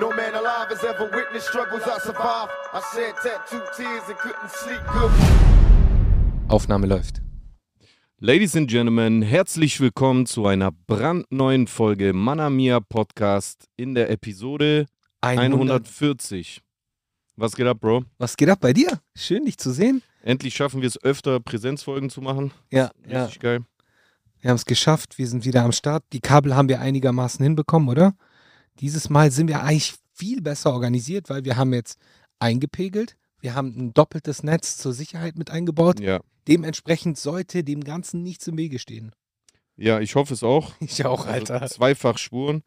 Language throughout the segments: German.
No man alive has ever witnessed struggles I survived. I shed tattooed tears and couldn't sleep good. Aufnahme läuft. Ladies and Gentlemen, herzlich willkommen zu einer brandneuen Folge Manamia Podcast in der Episode 140. Was geht ab, Bro? Was geht ab bei dir? Schön, dich zu sehen. Endlich schaffen wir es öfter, Präsenzfolgen zu machen. Ja, ja. Richtig geil. Wir haben es geschafft. Wir sind wieder am Start. Die Kabel haben wir einigermaßen hinbekommen, oder? Dieses Mal sind wir eigentlich viel besser organisiert, weil wir haben jetzt eingepegelt. Wir haben ein doppeltes Netz zur Sicherheit mit eingebaut. Ja. Dementsprechend sollte dem Ganzen nichts im Wege stehen. Ja, ich hoffe es auch. Ich auch, Also zweifach Spuren.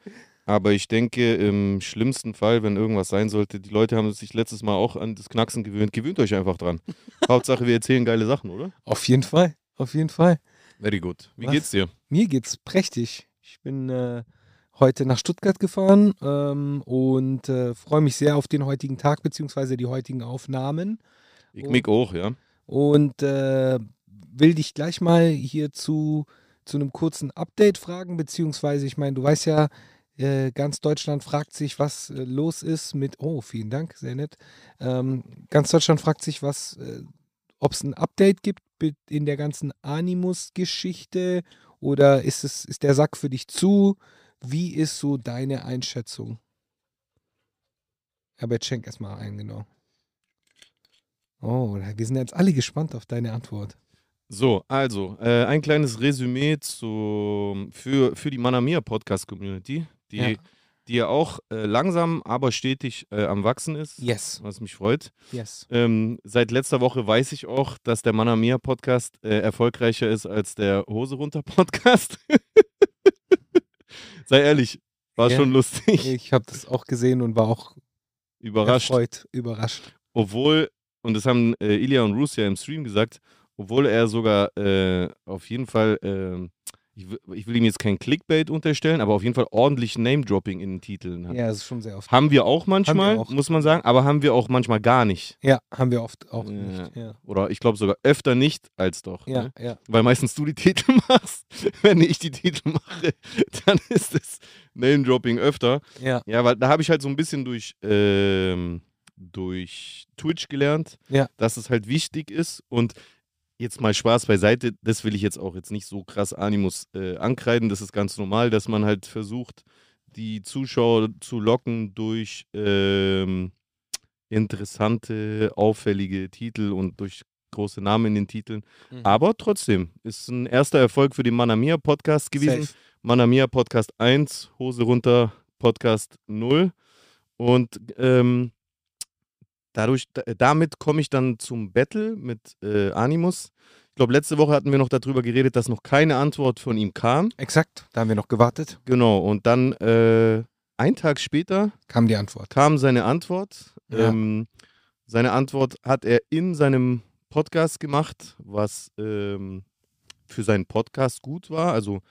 Aber ich denke, im schlimmsten Fall, wenn irgendwas sein sollte, die Leute haben sich letztes Mal auch an das Knacksen gewöhnt. Gewöhnt euch einfach dran. Hauptsache, wir erzählen geile Sachen, oder? Auf jeden Fall. Auf jeden Fall. Very good. Wie Was? geht's dir? Mir geht's prächtig. Ich bin äh, heute nach Stuttgart gefahren ähm, und äh, freue mich sehr auf den heutigen Tag beziehungsweise die heutigen Aufnahmen. Ich mich auch, ja. Und äh, will dich gleich mal hier zu, zu einem kurzen Update fragen, beziehungsweise, ich meine, du weißt ja, äh, ganz Deutschland fragt sich, was äh, los ist mit, oh, vielen Dank, sehr nett. Ähm, ganz Deutschland fragt sich, was, äh, ob es ein Update gibt in der ganzen Animus-Geschichte oder ist, es, ist der Sack für dich zu? Wie ist so deine Einschätzung? Aber jetzt schenk erstmal ein, genau. Oh, wir sind jetzt alle gespannt auf deine Antwort. So, also, äh, ein kleines Resümee zu, für, für die Manamia Podcast Community, die Ja. die ja auch äh, langsam, aber stetig äh, am Wachsen ist, Yes, was mich freut. yes. Ähm, seit letzter Woche weiß ich auch, dass der Manamia Podcast äh, erfolgreicher ist als der Hose runter Podcast. Sei ehrlich, war Ja. schon lustig. Ich habe das auch gesehen und war auch Überrascht. erfreut, überrascht. Obwohl, und das haben äh, Ilya und Bruce ja im Stream gesagt, obwohl er sogar äh, auf jeden Fall, äh, ich, will- ich will ihm jetzt kein Clickbait unterstellen, aber auf jeden Fall ordentlich Name-Dropping in den Titeln hat. Ja, das ist schon sehr oft. Haben wir auch manchmal, auch. muss man sagen, aber haben wir auch manchmal gar nicht. Ja, haben wir oft auch Ja. nicht. Ja, Oder ich glaube sogar öfter nicht als doch. ja, Ne? ja. Weil meistens du die Titel machst. Wenn ich die Titel mache, dann ist es Name-Dropping öfter. ja. Ja, weil da habe ich halt so ein bisschen durch, ähm, durch Twitch gelernt, Ja. dass es halt wichtig ist. Und jetzt mal Spaß beiseite, das will ich jetzt auch jetzt nicht so krass Animus äh, ankreiden. Das ist ganz normal, dass man halt versucht, die Zuschauer zu locken durch ähm, interessante, auffällige Titel und durch große Namen in den Titeln. Mhm. Aber trotzdem ist ein erster Erfolg für den Manamia Podcast gewesen. Safe. Manamia Podcast 1, Hose runter Podcast 0. Und ähm, dadurch, da, damit komme ich dann zum Battle mit äh, Animus. Ich glaube, letzte Woche hatten wir noch darüber geredet, dass noch keine Antwort von ihm kam. Exakt, da haben wir noch gewartet. Genau, und dann äh, einen Tag später Kam die Antwort. kam seine Antwort. Ja. Ähm, seine Antwort hat er in seinem Podcast gemacht, was ähm, für seinen Podcast gut war. Also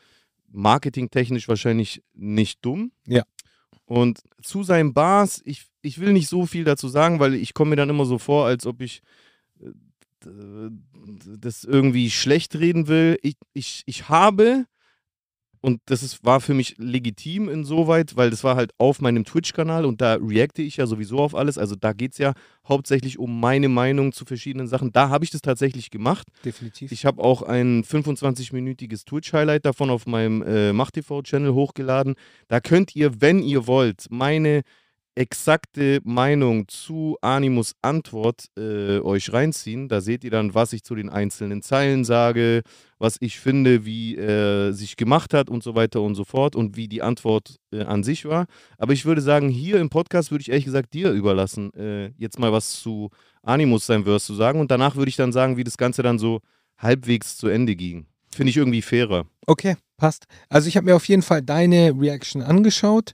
marketingtechnisch wahrscheinlich nicht dumm. Ja. Und zu seinen Bars, ich, ich will nicht so viel dazu sagen, weil ich komme mir dann immer so vor, als ob ich äh, das irgendwie schlecht reden will. Ich, ich, ich habe, und das ist, war für mich legitim insoweit, weil das war halt auf meinem Twitch-Kanal und da reacte ich ja sowieso auf alles. Also da geht es ja hauptsächlich um meine Meinung zu verschiedenen Sachen. Da habe ich das tatsächlich gemacht. Definitiv. Ich habe auch ein 25-minütiges Twitch-Highlight davon auf meinem äh, MachtTV-Channel hochgeladen. Da könnt ihr, wenn ihr wollt, meine exakte Meinung zu Animus Antwort äh, euch reinziehen. Da seht ihr dann, was ich zu den einzelnen Zeilen sage, was ich finde, wie er sich gemacht hat und so weiter und so fort und wie die Antwort äh, an sich war. Aber ich würde sagen, hier im Podcast würde ich ehrlich gesagt dir überlassen, äh, jetzt mal was zu Animus sein Verse zu sagen und danach würde ich dann sagen, wie das Ganze dann so halbwegs zu Ende ging. Finde ich irgendwie fairer. Okay, passt. Also ich habe mir auf jeden Fall deine Reaction angeschaut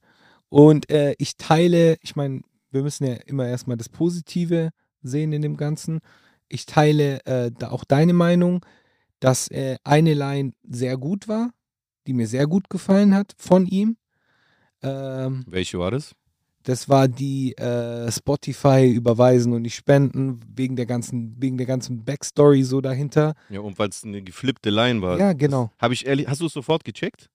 und äh, ich teile, ich meine, wir müssen ja immer erstmal das Positive sehen in dem Ganzen. Ich teile äh, da auch deine Meinung, dass äh, eine Line sehr gut war, die mir sehr gut gefallen hat von ihm. Ähm, Welche war das? das war die äh, Spotify überweisen und nicht spenden wegen der ganzen wegen der ganzen Backstory so dahinter. Ja, und weil es eine geflippte Line war. Ja, genau. Habe ich ehrlich, hast du es sofort gecheckt?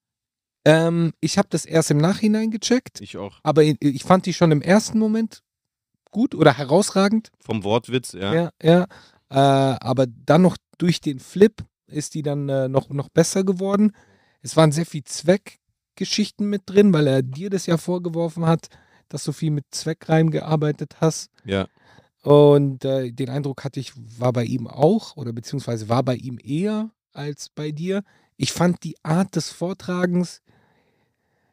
Ähm, ich habe das erst im Nachhinein gecheckt, Ich auch. aber ich, ich fand die schon im ersten Moment gut oder herausragend. Vom Wortwitz, ja. Ja, ja. Äh, aber dann noch durch den Flip ist die dann äh, noch, noch besser geworden. Es waren sehr viel Zweckgeschichten mit drin, weil er dir das ja vorgeworfen hat, dass du viel mit Zweckreim gearbeitet hast. Ja. Und äh, den Eindruck hatte ich, war bei ihm auch oder beziehungsweise war bei ihm eher als bei dir. Ich fand die Art des Vortragens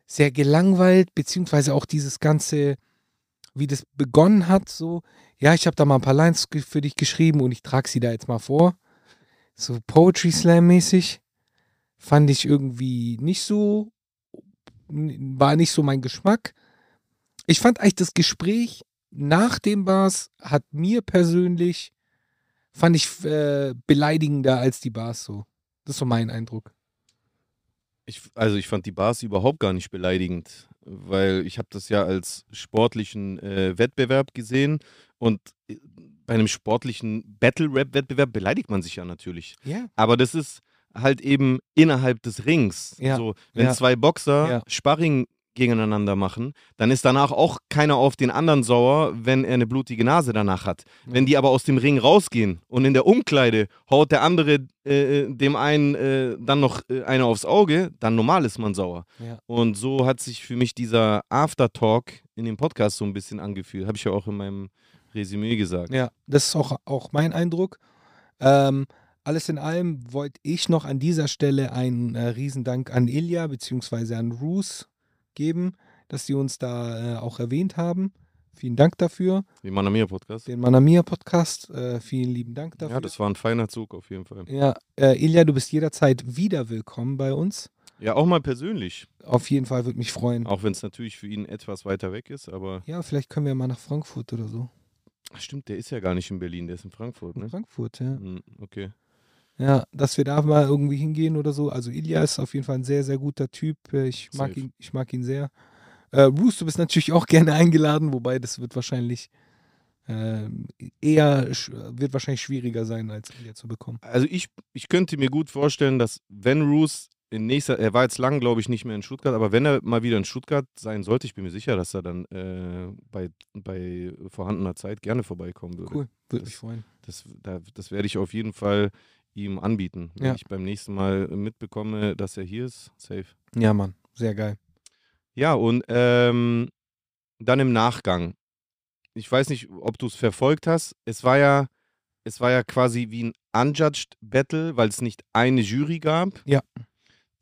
sehr gelangweilt, beziehungsweise auch dieses ganze, wie das begonnen hat, so, ja, ich habe da mal ein paar Lines für dich geschrieben und ich trage sie da jetzt mal vor. So Poetry Slam mäßig. Fand ich irgendwie nicht so, war nicht so mein Geschmack. Ich fand eigentlich das Gespräch nach dem Bars hat mir persönlich, fand ich äh, beleidigender als die Bars so. Das ist so mein Eindruck. Ich, also ich fand die Bars überhaupt gar nicht beleidigend, weil ich habe das ja als sportlichen äh, Wettbewerb gesehen und äh, bei einem sportlichen Battle-Rap-Wettbewerb beleidigt man sich ja natürlich. Ja. Aber das ist halt eben innerhalb des Rings. Ja, So, wenn ja. zwei Boxer Ja. Sparring gegeneinander machen, dann ist danach auch keiner auf den anderen sauer, wenn er eine blutige Nase danach hat. Ja. Wenn die aber aus dem Ring rausgehen und in der Umkleide haut der andere äh, dem einen äh, dann noch äh, eine aufs Auge, dann normal ist man sauer. Ja. Und so hat sich für mich dieser Aftertalk in dem Podcast so ein bisschen angefühlt. Habe ich ja auch in meinem Resümee gesagt. Ja, das ist auch, auch mein Eindruck. Ähm, alles in allem wollte ich noch an dieser Stelle einen äh, Riesendank an Ilja bzw. an Roos geben, dass sie uns da äh, auch erwähnt haben. Vielen Dank dafür. Wie Manamia Podcast. Den Manamia Podcast, äh, vielen lieben Dank dafür. Ja, das war ein feiner Zug auf jeden Fall. Ja, äh, Ilja, du bist jederzeit wieder willkommen bei uns. Ja, auch mal persönlich. Auf jeden Fall würde mich freuen. Auch wenn es natürlich für ihn etwas weiter weg ist, aber Ja, vielleicht können wir mal nach Frankfurt oder so. Ach, stimmt, der ist ja gar nicht in Berlin, der ist in Frankfurt, In ne? Frankfurt, ja. Hm, Okay. Ja, dass wir da mal irgendwie hingehen oder so. Also Ilya ist auf jeden Fall ein sehr, sehr guter Typ. Äh, Ich mag ihn, ich mag ihn sehr. Äh, Bruce, du bist natürlich auch gerne eingeladen, wobei das wird wahrscheinlich ähm, eher wird wahrscheinlich schwieriger sein, als Ilya zu bekommen. Also ich, ich könnte mir gut vorstellen, dass wenn Roos in nächster, er war jetzt lang, glaube ich, nicht mehr in Stuttgart, aber wenn er mal wieder in Stuttgart sein sollte, ich bin mir sicher, dass er dann äh, bei, bei vorhandener Zeit gerne vorbeikommen würde. Cool, würde mich freuen. Das, da, das werde ich auf jeden Fall ihm anbieten. Wenn Ja. ich beim nächsten Mal mitbekomme, dass er hier ist, safe. Ja, Mann, sehr geil. Ja, und ähm, dann im Nachgang. Ich weiß nicht, ob du es verfolgt hast. Es war ja, es war ja quasi wie ein Unjudged Battle, weil es nicht eine Jury gab. Ja.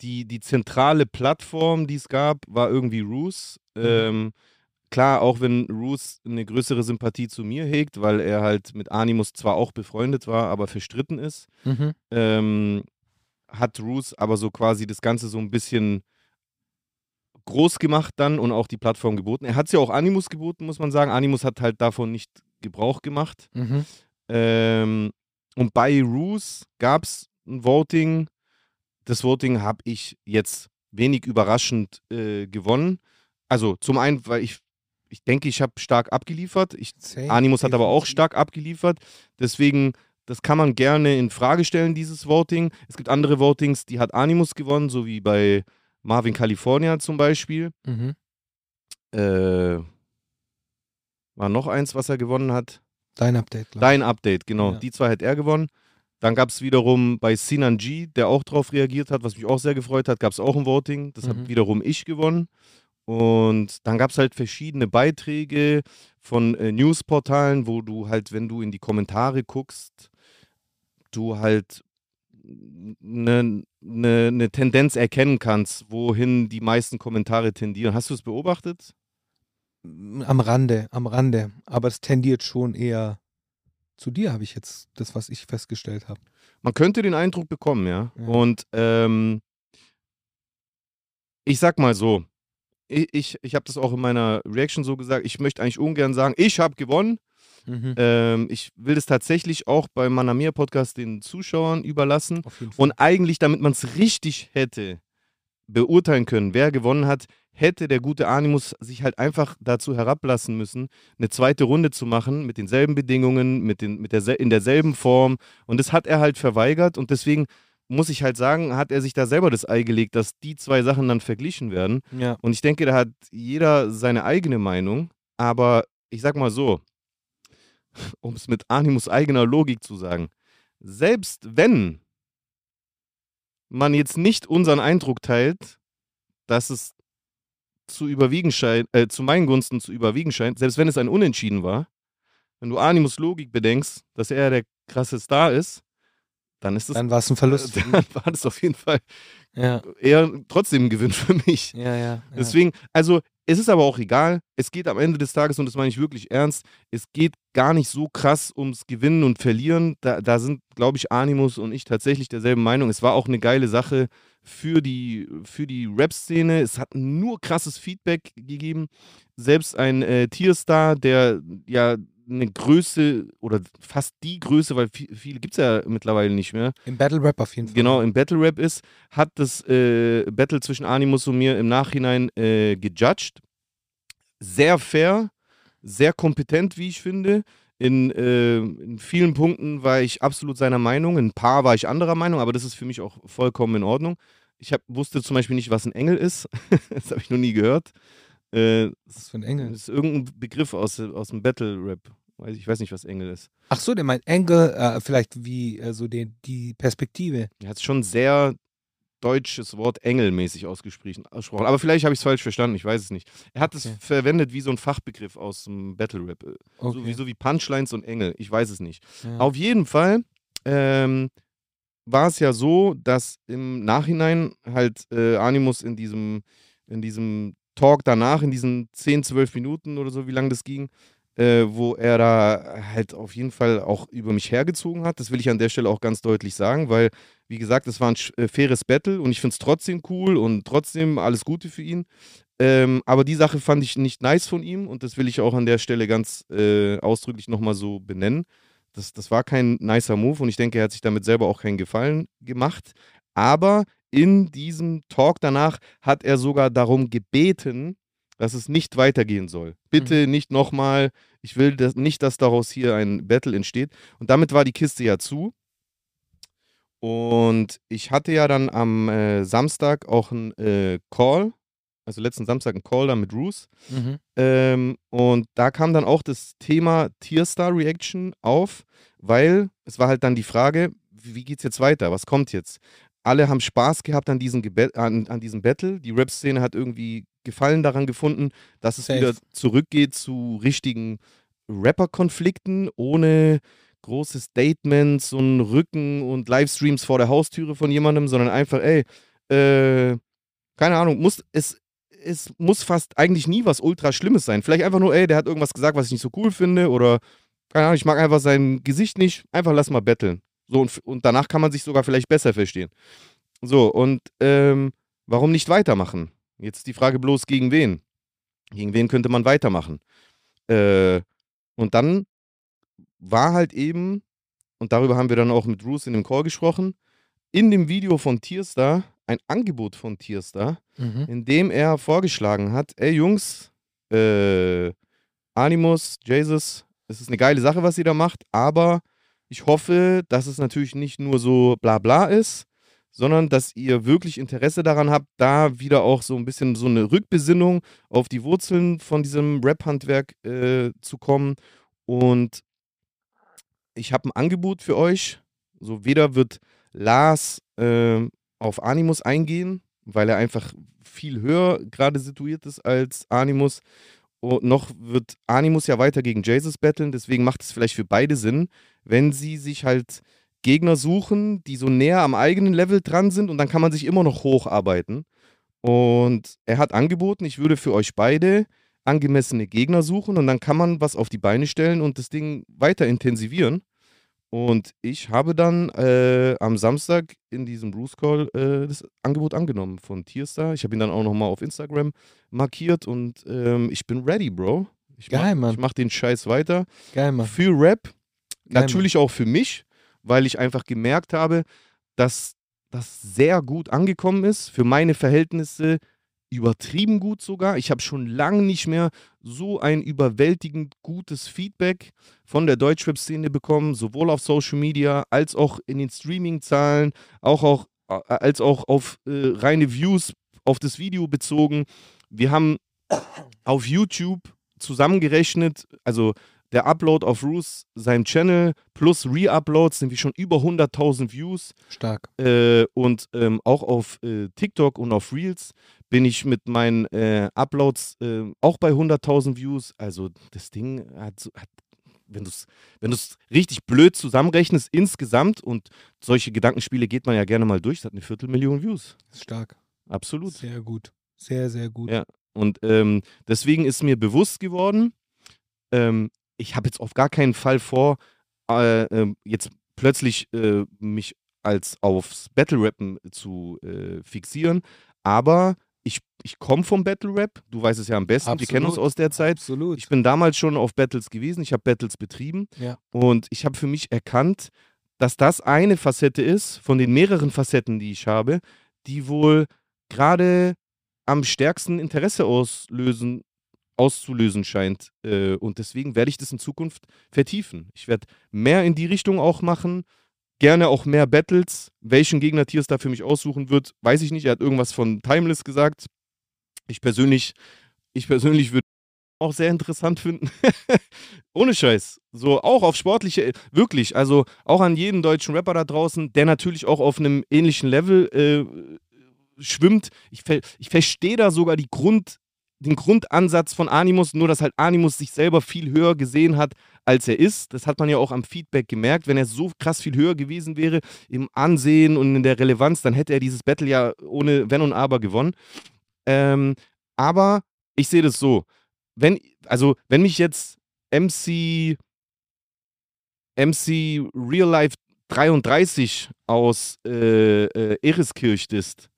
Die, die zentrale Plattform, die es gab, war irgendwie Roos. Ähm, klar, auch wenn Roos eine größere Sympathie zu mir hegt, weil er halt mit Animus zwar auch befreundet war, aber verstritten ist Mhm. ähm, hat Roos aber so quasi das Ganze so ein bisschen groß gemacht dann und auch die Plattform geboten. Er hat es ja auch Animus geboten, muss man sagen. Animus hat halt davon nicht Gebrauch gemacht. Mhm. Ähm, und bei Roos gab es ein Voting. Das Voting habe ich jetzt wenig überraschend äh, gewonnen. Also zum einen, weil ich, ich denke, ich habe stark abgeliefert. Ich Animus hat aber auch stark abgeliefert. Deswegen, das kann man gerne in Frage stellen, dieses Voting. Es gibt andere Votings, die hat Animus gewonnen, so wie bei Marvin California zum Beispiel. Mhm. Äh, war noch eins, was er gewonnen hat. Dein Update, Dein Update, genau. Ja. Die zwei hat er gewonnen. Dann gab es wiederum bei Sinan G, der auch drauf reagiert hat, was mich auch sehr gefreut hat, gab es auch ein Voting. Das Mhm. habe wiederum ich gewonnen. Und dann gab es halt verschiedene Beiträge von äh, Newsportalen, wo du halt, wenn du in die Kommentare guckst, du halt eine ne, ne Tendenz erkennen kannst, wohin die meisten Kommentare tendieren. Hast du es beobachtet? Am Rande, am Rande. Aber es tendiert schon eher zu dir, habe ich jetzt das, was ich festgestellt habe. Man könnte den Eindruck bekommen, ja. Ja. Und ähm, ich sag mal so, ich, ich, ich habe das auch in meiner Reaction so gesagt, ich möchte eigentlich ungern sagen, ich habe gewonnen. Mhm. Ähm, ich will das tatsächlich auch beim Manamir Podcast den Zuschauern überlassen. Und eigentlich, damit man es richtig hätte beurteilen können, wer gewonnen hat, hätte der gute Animus sich halt einfach dazu herablassen müssen, eine zweite Runde zu machen mit denselben Bedingungen, mit den, mit der, in derselben Form. Und das hat er halt verweigert und deswegen muss ich halt sagen, hat er sich da selber das Ei gelegt, dass die zwei Sachen dann verglichen werden. Ja. Und ich denke, da hat jeder seine eigene Meinung. Aber ich sag mal so, um es mit Animus eigener Logik zu sagen, selbst wenn man jetzt nicht unseren Eindruck teilt, dass es zu überwiegen scheint, äh, zu meinen Gunsten zu überwiegen scheint, selbst wenn es ein Unentschieden war, wenn du Animus Logik bedenkst, dass er der krasse Star ist, dann ist es Dann war es ein Verlust. dann war das auf jeden Fall ja. eher trotzdem ein Gewinn für mich. Ja, ja. ja. Deswegen, also es ist aber auch egal. Es geht am Ende des Tages, und das meine ich wirklich ernst, es geht gar nicht so krass ums Gewinnen und Verlieren. Da, da sind, glaube ich, Animus und ich tatsächlich derselben Meinung. Es war auch eine geile Sache für die, für die Rap-Szene. Es hat nur krasses Feedback gegeben. Selbst ein äh, Tierstar, der ja eine Größe oder fast die Größe, weil viel, viele gibt es ja mittlerweile nicht mehr, Im Battle Rap auf jeden Fall. genau im Battle Rap ist, hat das äh, Battle zwischen Animus und mir im Nachhinein äh, gejudged. Sehr fair, sehr kompetent, wie ich finde. In, äh, in vielen Punkten war ich absolut seiner Meinung. In ein paar war ich anderer Meinung, aber das ist für mich auch vollkommen in Ordnung. Ich hab, wusste zum Beispiel nicht, was ein Engel ist. das habe ich noch nie gehört. Äh, Was ist für ein Engel? das ist irgendein Begriff aus, aus dem Battle Rap. Weiß Ich weiß nicht, was Engel ist. Ach so, der meint Engel, äh, vielleicht wie äh, so den, die Perspektive. Er hat schon sehr deutsches Wort engelmäßig ausgesprochen. ausgesprochen. Aber vielleicht habe ich es falsch verstanden, ich weiß es nicht. Er hat es Okay. verwendet wie so ein Fachbegriff aus dem Battle Rap. äh, So, Okay. wie, so wie Punchlines und Engel. Ich weiß es nicht. ja. Auf jeden Fall ähm, war es ja so, dass im Nachhinein halt äh, Animus in diesem, in diesem Talk danach, in diesen 10, 12 Minuten oder so, wie lange das ging, äh, wo er da halt auf jeden Fall auch über mich hergezogen hat. Das will ich an der Stelle auch ganz deutlich sagen, weil, wie gesagt, es war ein äh, faires Battle und ich finde es trotzdem cool und trotzdem alles Gute für ihn. Ähm, aber die Sache fand ich nicht nice von ihm und das will ich auch an der Stelle ganz äh, ausdrücklich nochmal so benennen. Das, das war kein nicer Move und ich denke, er hat sich damit selber auch keinen Gefallen gemacht. Aber in diesem Talk danach hat er sogar darum gebeten, dass es nicht weitergehen soll. Bitte nicht nochmal. Ich will das, nicht, dass daraus hier ein Battle entsteht. Und damit war die Kiste ja zu. Und ich hatte ja dann am äh, Samstag auch einen äh, Call, also letzten Samstag einen Call da mit Roos. Mhm. Ähm, und da kam dann auch das Thema Tierstar Reaction auf, weil es war halt dann die Frage, wie wie geht's jetzt weiter? Was kommt jetzt? Alle haben Spaß gehabt an, diesen Gebe an, an diesem Battle. Die Rap-Szene hat irgendwie Gefallen daran gefunden, dass es Safe. wieder zurückgeht zu richtigen Rapper-Konflikten ohne große Statements und Rücken und Livestreams vor der Haustüre von jemandem, sondern einfach, ey, äh, keine Ahnung, muss, es, es muss fast eigentlich nie was ultra Schlimmes sein. Vielleicht einfach nur, ey, der hat irgendwas gesagt, was ich nicht so cool finde oder, keine Ahnung, ich mag einfach sein Gesicht nicht, einfach lass mal betteln. So, und, und danach kann man sich sogar vielleicht besser verstehen. So, und ähm, warum nicht weitermachen? Jetzt die Frage bloß, gegen wen? Gegen wen könnte man weitermachen? Äh, und dann war halt eben, und darüber haben wir dann auch mit Bruce in dem Call gesprochen, in dem Video von Tierstar ein Angebot von Tierstar, Mhm. in dem er vorgeschlagen hat, ey Jungs, äh, Animus, Jesus, es ist eine geile Sache, was ihr da macht, aber ich hoffe, dass es natürlich nicht nur so bla bla ist, sondern dass ihr wirklich Interesse daran habt, da wieder auch so ein bisschen so eine Rückbesinnung auf die Wurzeln von diesem Rap-Handwerk äh, zu kommen. Und ich habe ein Angebot für euch. So weder wird Lars äh, auf Animus eingehen, weil er einfach viel höher gerade situiert ist als Animus. Und noch wird Animus ja weiter gegen Jesus battlen, deswegen macht es vielleicht für beide Sinn, wenn sie sich halt Gegner suchen, die so näher am eigenen Level dran sind und dann kann man sich immer noch hocharbeiten. Und er hat angeboten, ich würde für euch beide angemessene Gegner suchen und dann kann man was auf die Beine stellen und das Ding weiter intensivieren. Und ich habe dann äh, am Samstag in diesem Bruce Call äh, das Angebot angenommen von Tierstar. Ich habe ihn dann auch nochmal auf Instagram markiert und ähm, ich bin ready, Bro. Ich Geil, mach, Mann. Ich mache den Scheiß weiter. Geil, Mann. Für Rap, Geil, natürlich auch für mich, weil ich einfach gemerkt habe, dass das sehr gut angekommen ist. Für meine Verhältnisse übertrieben gut sogar. Ich habe schon lange nicht mehr so ein überwältigend gutes Feedback von der Deutschrap-Szene bekommen, sowohl auf Social Media als auch in den Streaming-Zahlen, auch, auch, äh, als auch auf äh, reine Views auf das Video bezogen. Wir haben auf YouTube zusammengerechnet, also der Upload auf Roos, seinem Channel, plus Re-Uploads sind wir schon über 100.000 Views. Stark. Äh, und ähm, auch auf äh, TikTok und auf Reels bin ich mit meinen äh, Uploads äh, auch bei 100.000 Views. Also das Ding hat, hat wenn du es wenn richtig blöd zusammenrechnest insgesamt und solche Gedankenspiele geht man ja gerne mal durch, das hat eine Viertelmillion Views. Stark. Absolut. Sehr gut. Sehr, sehr gut. Ja. Und ähm, deswegen ist mir bewusst geworden, ähm, ich habe jetzt auf gar keinen Fall vor, äh, äh, jetzt plötzlich äh, mich als aufs Battle-Rappen zu äh, fixieren. Aber ich, ich komme vom Battle-Rap, du weißt es ja am besten, wir kennen uns aus der Zeit. Absolut. Ich bin damals schon auf Battles gewesen, ich habe Battles betrieben Ja. und ich habe für mich erkannt, dass das eine Facette ist von den mehreren Facetten, die ich habe, die wohl gerade am stärksten Interesse auslösen, auszulösen scheint. Äh, und deswegen werde ich das in Zukunft vertiefen. Ich werde mehr in die Richtung auch machen. Gerne auch mehr Battles. Welchen Gegner Tiers da für mich aussuchen wird, weiß ich nicht. Er hat irgendwas von Timeless gesagt. Ich persönlich, ich persönlich würde auch sehr interessant finden. Ohne Scheiß. So, auch auf sportliche, wirklich, also auch an jeden deutschen Rapper da draußen, der natürlich auch auf einem ähnlichen Level äh, schwimmt. Ich, ich verstehe da sogar die Grund, den Grundansatz von Animus, nur dass halt Animus sich selber viel höher gesehen hat, als er ist. Das hat man ja auch am Feedback gemerkt. Wenn er so krass viel höher gewesen wäre im Ansehen und in der Relevanz, dann hätte er dieses Battle ja ohne Wenn und Aber gewonnen. Ähm, aber ich sehe das so. Wenn, also, wenn mich jetzt MC, MC Real Life 33 aus äh, äh, Eriskirch ist,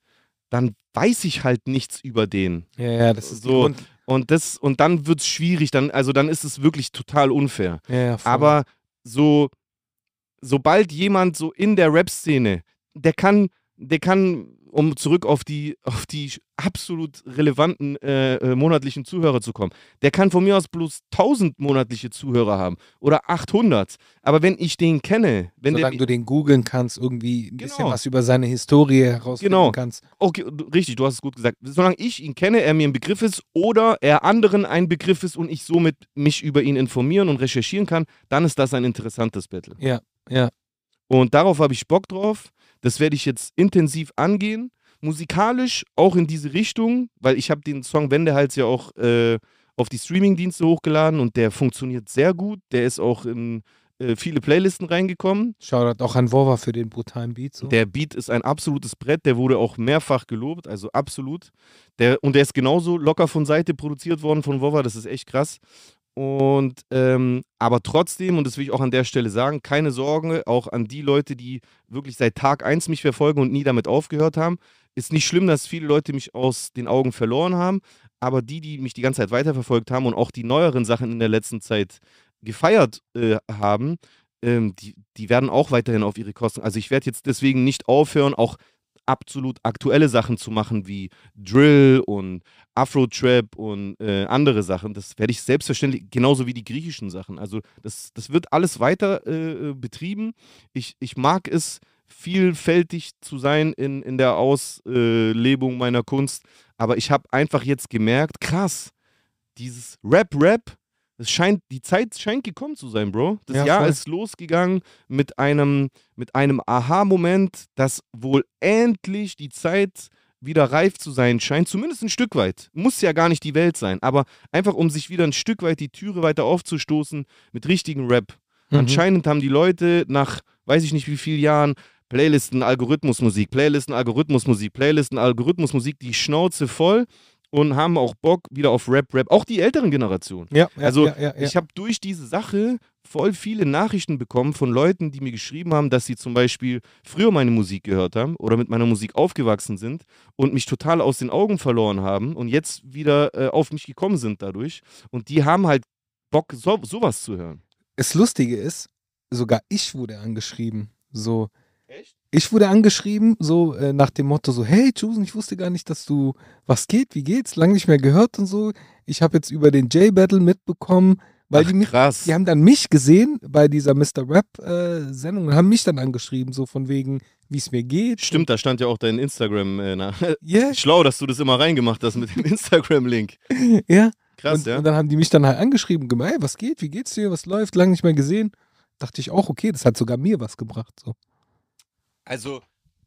dann weiß ich halt nichts über den. Ja, ja, das ist So. Und, das, und dann wird es schwierig, dann, also dann ist es wirklich total unfair. Ja, ja. Aber so, sobald jemand so in der Rap-Szene, der kann, der kann, um zurück auf die, auf die absolut relevanten äh, äh, monatlichen Zuhörer zu kommen, der kann von mir aus bloß 1000 monatliche Zuhörer haben oder 800. Aber wenn ich den kenne, wenn Solange der, du den googeln kannst, irgendwie ein bisschen Genau. was über seine Historie herausfinden Genau. kannst. Okay, richtig, du hast es gut gesagt. Solange ich ihn kenne, er mir ein Begriff ist oder er anderen ein Begriff ist und ich somit mich über ihn informieren und recherchieren kann, dann ist das ein interessantes Battle. Ja, ja. Und darauf habe ich Bock drauf. Das werde ich jetzt intensiv angehen. Musikalisch auch in diese Richtung, weil ich habe den Song Wendehals ja auch äh, auf die Streaming-Dienste hochgeladen und der funktioniert sehr gut. Der ist auch in äh, viele Playlisten reingekommen. Shoutout auch an Vova für den brutalen Beat. So. Der Beat ist ein absolutes Brett, der wurde auch mehrfach gelobt, also absolut. Der, und der ist genauso locker von Seite produziert worden von Wova, das ist echt krass. Und ähm, aber trotzdem, und das will ich auch an der Stelle sagen, keine Sorge, auch an die Leute, die wirklich seit Tag 1 mich verfolgen und nie damit aufgehört haben. Ist nicht schlimm, dass viele Leute mich aus den Augen verloren haben, aber die, die mich die ganze Zeit weiterverfolgt haben und auch die neueren Sachen in der letzten Zeit gefeiert äh, haben, ähm, die, die werden auch weiterhin auf ihre Kosten. Also ich werde jetzt deswegen nicht aufhören, auch absolut aktuelle Sachen zu machen wie Drill und Afro-Trap und äh, andere Sachen. Das werde ich selbstverständlich, genauso wie die griechischen Sachen. Also das, das wird alles weiter äh, äh, betrieben. Ich, ich mag es, vielfältig zu sein in, in der Auslebung meiner Kunst. Aber ich habe einfach jetzt gemerkt, krass, dieses Rap-Rap, es scheint, die Zeit scheint gekommen zu sein, Bro. Das Ja, Jahr voll. ist losgegangen mit einem, mit einem Aha-Moment, dass wohl endlich die Zeit wieder reif zu sein scheint, zumindest ein Stück weit. Muss ja gar nicht die Welt sein, aber einfach um sich wieder ein Stück weit die Türe weiter aufzustoßen mit richtigen Rap. Mhm. Anscheinend haben die Leute nach, weiß ich nicht wie vielen Jahren, Playlisten, Algorithmusmusik, Playlisten, Algorithmusmusik, Playlisten, Algorithmusmusik, die Schnauze voll und haben auch Bock wieder auf Rap, Rap. Auch die älteren Generationen. Ja, ja, Also, ja, ja. Ich habe durch diese Sache voll viele Nachrichten bekommen von Leuten, die mir geschrieben haben, dass sie zum Beispiel früher meine Musik gehört haben oder mit meiner Musik aufgewachsen sind und mich total aus den Augen verloren haben und jetzt wieder äh, auf mich gekommen sind dadurch. Und die haben halt Bock, so, sowas zu hören. das Lustige ist, sogar ich wurde angeschrieben. So, Echt? Ich wurde angeschrieben, so äh, nach dem Motto so, hey Jusen, ich wusste gar nicht, dass du, was geht, wie geht's, lange nicht mehr gehört und so. Ich habe jetzt über den J-Battle mitbekommen, weil Ach, die mich, krass. die haben dann mich gesehen bei dieser Mr. Rap-Sendung und haben mich dann angeschrieben, so von wegen, wie es mir geht. Stimmt, da stand ja auch dein Instagram äh, nach. Ja, Schlau, dass du das immer reingemacht hast mit dem Instagram-Link. ja. Krass, und, ja. und dann haben die mich dann halt angeschrieben, gemeint, hey, was geht, wie geht's dir, was läuft, lange nicht mehr gesehen. Dachte ich auch, okay, das hat sogar mir was gebracht. So. Also,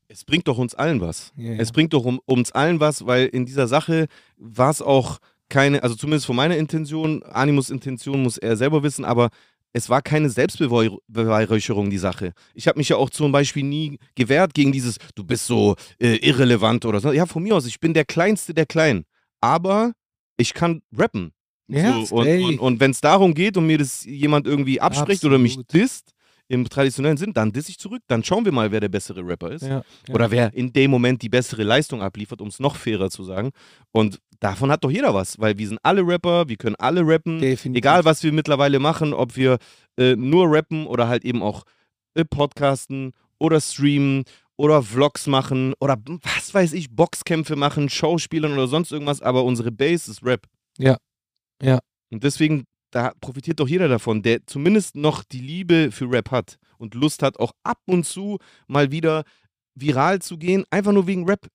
es bringt doch uns allen was. Ja, ja. Es bringt doch um, uns allen was, weil in dieser Sache war es auch keine, also zumindest von meiner Intention, Animus Intention muss er selber wissen, aber es war keine Selbstbeweihräucherung, die Sache. Ich habe mich ja auch zum Beispiel nie gewehrt gegen dieses, du bist so äh, irrelevant oder so. Ja, von mir aus, ich bin der Kleinste der Kleinen. Aber ich kann rappen. Ja, so, und und, und wenn es darum geht und mir das jemand irgendwie abspricht oder mich Absolut. disst, im traditionellen Sinn, dann diss ich zurück. Dann schauen wir mal, wer der bessere Rapper ist. Ja, ja. Oder wer in dem Moment die bessere Leistung abliefert, um es noch fairer zu sagen. Und davon hat doch jeder was, weil wir sind alle Rapper, wir können alle rappen. Definitiv. Egal, was wir mittlerweile machen, ob wir äh, nur rappen oder halt eben auch äh, podcasten oder streamen oder Vlogs machen oder was weiß ich, Boxkämpfe machen, Schauspielern oder sonst irgendwas, aber unsere Base ist Rap. Ja. Ja. Und deswegen, da profitiert doch jeder davon, der zumindest noch die Liebe für Rap hat und Lust hat, auch ab und zu mal wieder viral zu gehen, einfach nur wegen Rap.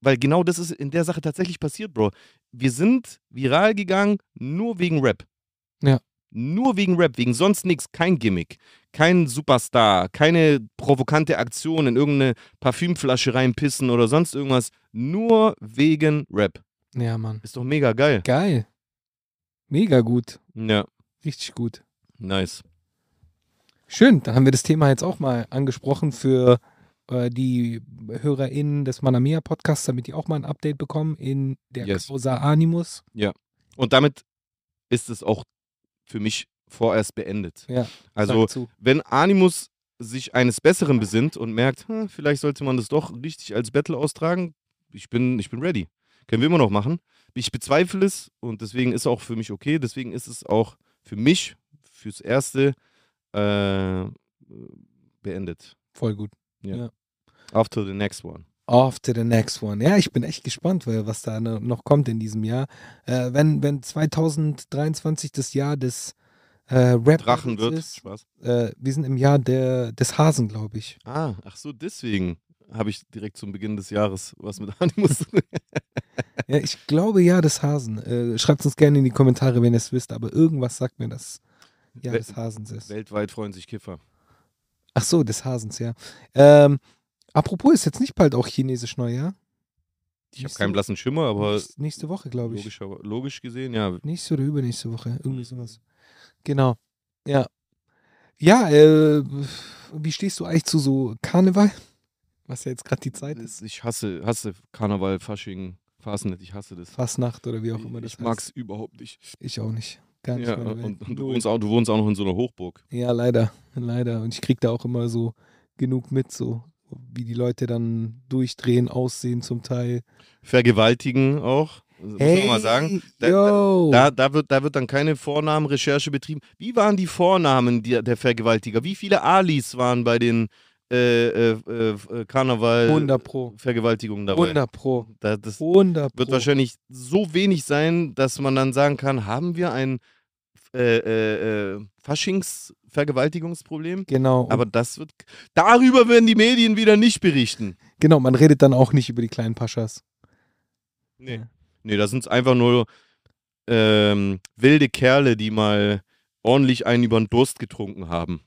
Weil genau das ist in der Sache tatsächlich passiert, Bro. Wir sind viral gegangen nur wegen Rap. Ja. Nur wegen Rap, wegen sonst nichts, kein Gimmick, kein Superstar, keine provokante Aktion in irgendeine Parfümflasche reinpissen oder sonst irgendwas. Nur wegen Rap. Ja, Mann. Ist doch mega geil. Geil. Mega gut. Ja, Richtig gut. nice. Schön, dann haben wir das Thema jetzt auch mal angesprochen für äh, die HörerInnen des Manamia Podcasts, damit die auch mal ein Update bekommen in der Yes. Causa Animus. Und damit ist es auch für mich vorerst beendet. Ja, Also, wenn Animus sich eines Besseren besinnt und merkt, hm, vielleicht sollte man das doch richtig als Battle austragen, ich bin, ich bin ready. Können wir immer noch machen. Ich bezweifle es und deswegen ist es auch für mich okay. Deswegen ist es auch für mich, fürs Erste, äh, beendet. voll gut. Off to the next one. To the next one. Ja, ich bin echt gespannt, was da ne- noch kommt in diesem Jahr. Äh, wenn, wenn 2023 das Jahr des äh, Rap Drachen wird. ist, Spaß. äh, wir sind im Jahr der, des Hasen, glaube ich. Ah, ach so, deswegen habe ich direkt zum Beginn des Jahres was mit Animus. Ja, ich glaube ja des Hasen. Äh, Schreibt uns gerne in die Kommentare, wenn ihr es wisst, aber irgendwas sagt mir das Jahr Wel- des Hasens ist. Weltweit freuen sich Kiffer. Ach so, des Hasens, ja. Ähm, apropos, ist jetzt nicht bald auch chinesisch Neujahr? Ich habe keinen blassen Schimmer, aber Nächste, nächste Woche, glaube ich. logisch, logisch gesehen, ja. Nächste oder übernächste Woche, irgendwie sowas. Genau. Ja. Ja, äh, wie stehst du eigentlich zu so Karneval? Was ja jetzt gerade die Zeit ist. Ich hasse, hasse Karneval, Fasching, Fasnet, ich hasse das. Fastnacht oder wie auch immer das ich mag's überhaupt nicht. heißt. Ich auch nicht. Gar nicht Ja, meine Welt. und, und du, wohnst auch, du wohnst auch noch in so einer Hochburg. Ja, leider. Leider. Und ich krieg da auch immer so genug mit, so wie die Leute dann durchdrehen, aussehen zum Teil. Vergewaltigen auch. Muss man mal sagen. Da-. Da, da, wird, da wird dann keine Vornamenrecherche betrieben. Wie waren die Vornamen die, der Vergewaltiger? Wie viele Alis waren bei den äh, äh, äh, Karneval 100 Pro. Vergewaltigungen dabei? 100 Pro. Da, das 100 Pro. wird wahrscheinlich so wenig sein, dass man dann sagen kann, haben wir ein äh, äh, äh, Faschings-Vergewaltigungsproblem? Genau. Aber das wird. Darüber werden die Medien wieder nicht berichten. genau, man redet dann auch nicht über die kleinen Paschas. Nee. Ja. Nee, das sind einfach nur ähm, wilde Kerle, die mal ordentlich einen über den Durst getrunken haben.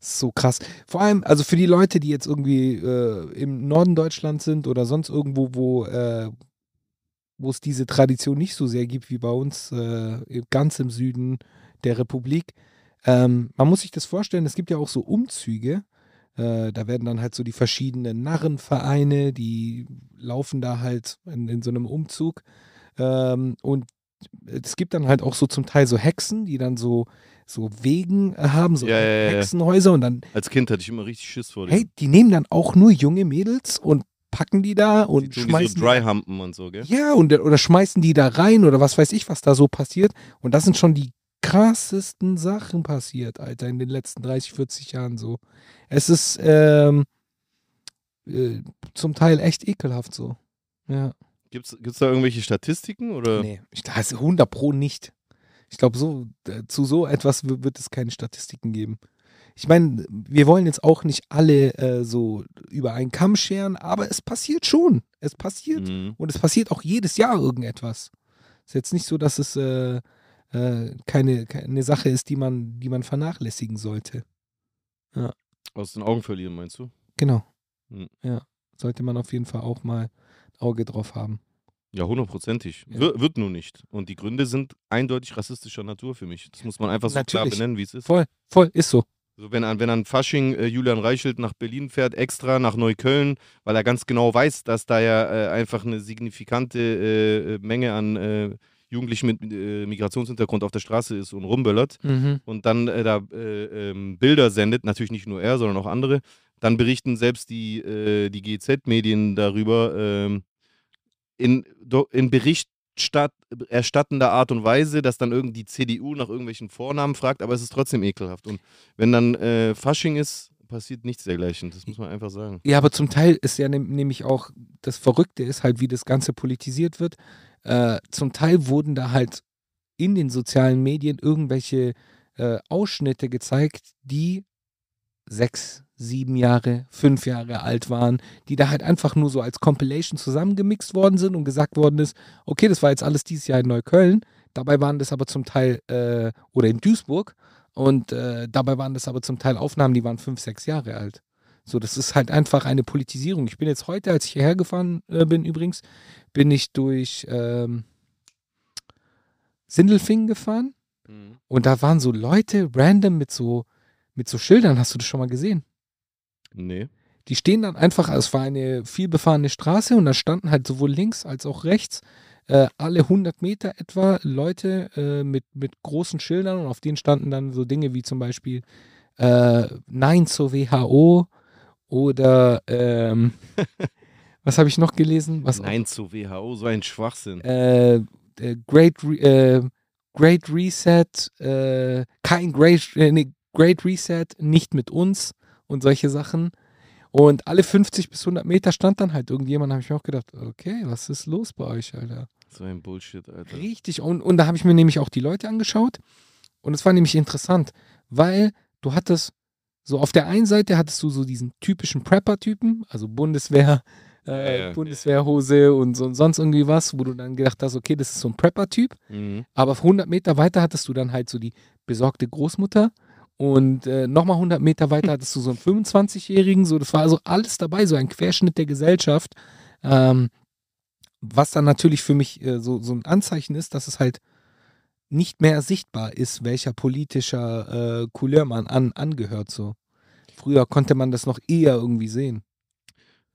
So krass. Vor allem, also für die Leute, die jetzt irgendwie äh, im Norden Deutschlands sind oder sonst irgendwo, wo, äh, wo es diese Tradition nicht so sehr gibt wie bei uns, äh, ganz im Süden der Republik. Ähm, man muss sich das vorstellen, es gibt ja auch so Umzüge. Äh, da werden dann halt so die verschiedenen Narrenvereine, die laufen da halt in, in so einem Umzug. Ähm, und es gibt dann halt auch so zum Teil so Hexen, die dann so, so Wegen äh, haben, so Ja. Hexenhäuser und dann Als Kind hatte ich immer richtig Schiss vor denen. Hey, die nehmen dann auch nur junge Mädels und packen die da und die schmeißen so dryhumpen und so, gell? ja und oder schmeißen die da rein oder was weiß ich, was da so passiert. Und das sind schon die krassesten Sachen passiert, Alter, in den letzten 30, 40 Jahren so. Es ist ähm, äh, zum Teil echt ekelhaft so. Ja. Gibt es da irgendwelche Statistiken oder? Nee, ich glaube, 100 Pro nicht. Ich glaube, so, äh, zu so etwas wird es keine Statistiken geben. Ich meine, wir wollen jetzt auch nicht alle äh, so über einen Kamm scheren, aber es passiert schon. Es passiert. Mhm. Und es passiert auch jedes Jahr irgendetwas. Ist jetzt nicht so, dass es äh, äh, keine, keine Sache ist, die man, die man vernachlässigen sollte. Aus den Augen verlieren, meinst du? Genau. Hm. Ja. Sollte man auf jeden Fall auch mal ein Auge drauf haben. Ja, hundertprozentig. Ja. Wir- Wird nur nicht. Und die Gründe sind eindeutig rassistischer Natur für mich. Das muss man einfach so klar Natürlich. benennen, wie es ist. Voll, voll, ist so. Also wenn, an, wenn an Fasching äh, Julian Reichelt nach Berlin fährt, extra nach Neukölln, weil er ganz genau weiß, dass da ja äh, einfach eine signifikante äh, äh, Menge an äh, Jugendlichen mit äh, Migrationshintergrund auf der Straße ist und rumböllert Mhm. und dann da äh, ähm, Bilder sendet, natürlich nicht nur er, sondern auch andere, dann berichten selbst die, die GZ-Medien darüber in, in berichterstattender Art und Weise, dass dann irgendwie die CDU nach irgendwelchen Vornamen fragt, aber es ist trotzdem ekelhaft. Und wenn dann äh, Fasching ist, passiert nichts dergleichen. Das muss man einfach sagen. Ja, aber zum Teil ist ja nämlich auch das Verrückte ist halt, wie das Ganze politisiert wird. Äh, zum Teil wurden da halt in den sozialen Medien irgendwelche äh, Ausschnitte gezeigt, die sechs, sieben Jahre, fünf Jahre alt waren, die da halt einfach nur so als Compilation zusammengemixt worden sind und gesagt worden ist, okay, das war jetzt alles dieses Jahr in Neukölln. Dabei waren das aber zum Teil, äh, oder in Duisburg, und äh, dabei waren das aber zum Teil Aufnahmen, die waren fünf, sechs Jahre alt. So, das ist halt einfach eine Politisierung. Ich bin jetzt heute, als ich hierher gefahren äh, bin übrigens, bin ich durch ähm, Sindelfingen gefahren und da waren so Leute random mit so, mit so Schildern. Hast du das schon mal gesehen? Nee. Die stehen dann einfach, es war eine vielbefahrene Straße und da standen halt sowohl links als auch rechts äh, alle 100 Meter etwa Leute äh, mit, mit großen Schildern und auf denen standen dann so Dinge wie zum Beispiel äh, Nein zur WHO oder ähm, was habe ich noch gelesen? Was Nein zur WHO, so ein Schwachsinn. äh, äh, Great, Re äh, Great Reset, kein Great, äh, nee, Great Reset, nicht mit uns und solche Sachen. Und alle 50 bis 100 Meter stand dann halt irgendjemand, habe ich mir auch gedacht, okay, was ist los bei euch, Alter? So ein Bullshit, Alter. Richtig. Und, und da habe ich mir nämlich auch die Leute angeschaut. Und es war nämlich interessant, weil du hattest, so auf der einen Seite hattest du so diesen typischen Prepper-Typen, also Bundeswehr, äh, Ja, ja. Bundeswehrhose und so, sonst irgendwie was, wo du dann gedacht hast, okay, das ist so ein Prepper-Typ. Mhm. Aber 100 Meter weiter hattest du dann halt so die besorgte Großmutter. Und äh, nochmal 100 Meter weiter hattest du so einen 25-Jährigen. So, das war also alles dabei, so ein Querschnitt der Gesellschaft. Ähm, was dann natürlich für mich äh, so, so ein Anzeichen ist, dass es halt nicht mehr sichtbar ist, welcher politischer äh, Couleur man an, angehört. So. Früher konnte man das noch eher irgendwie sehen.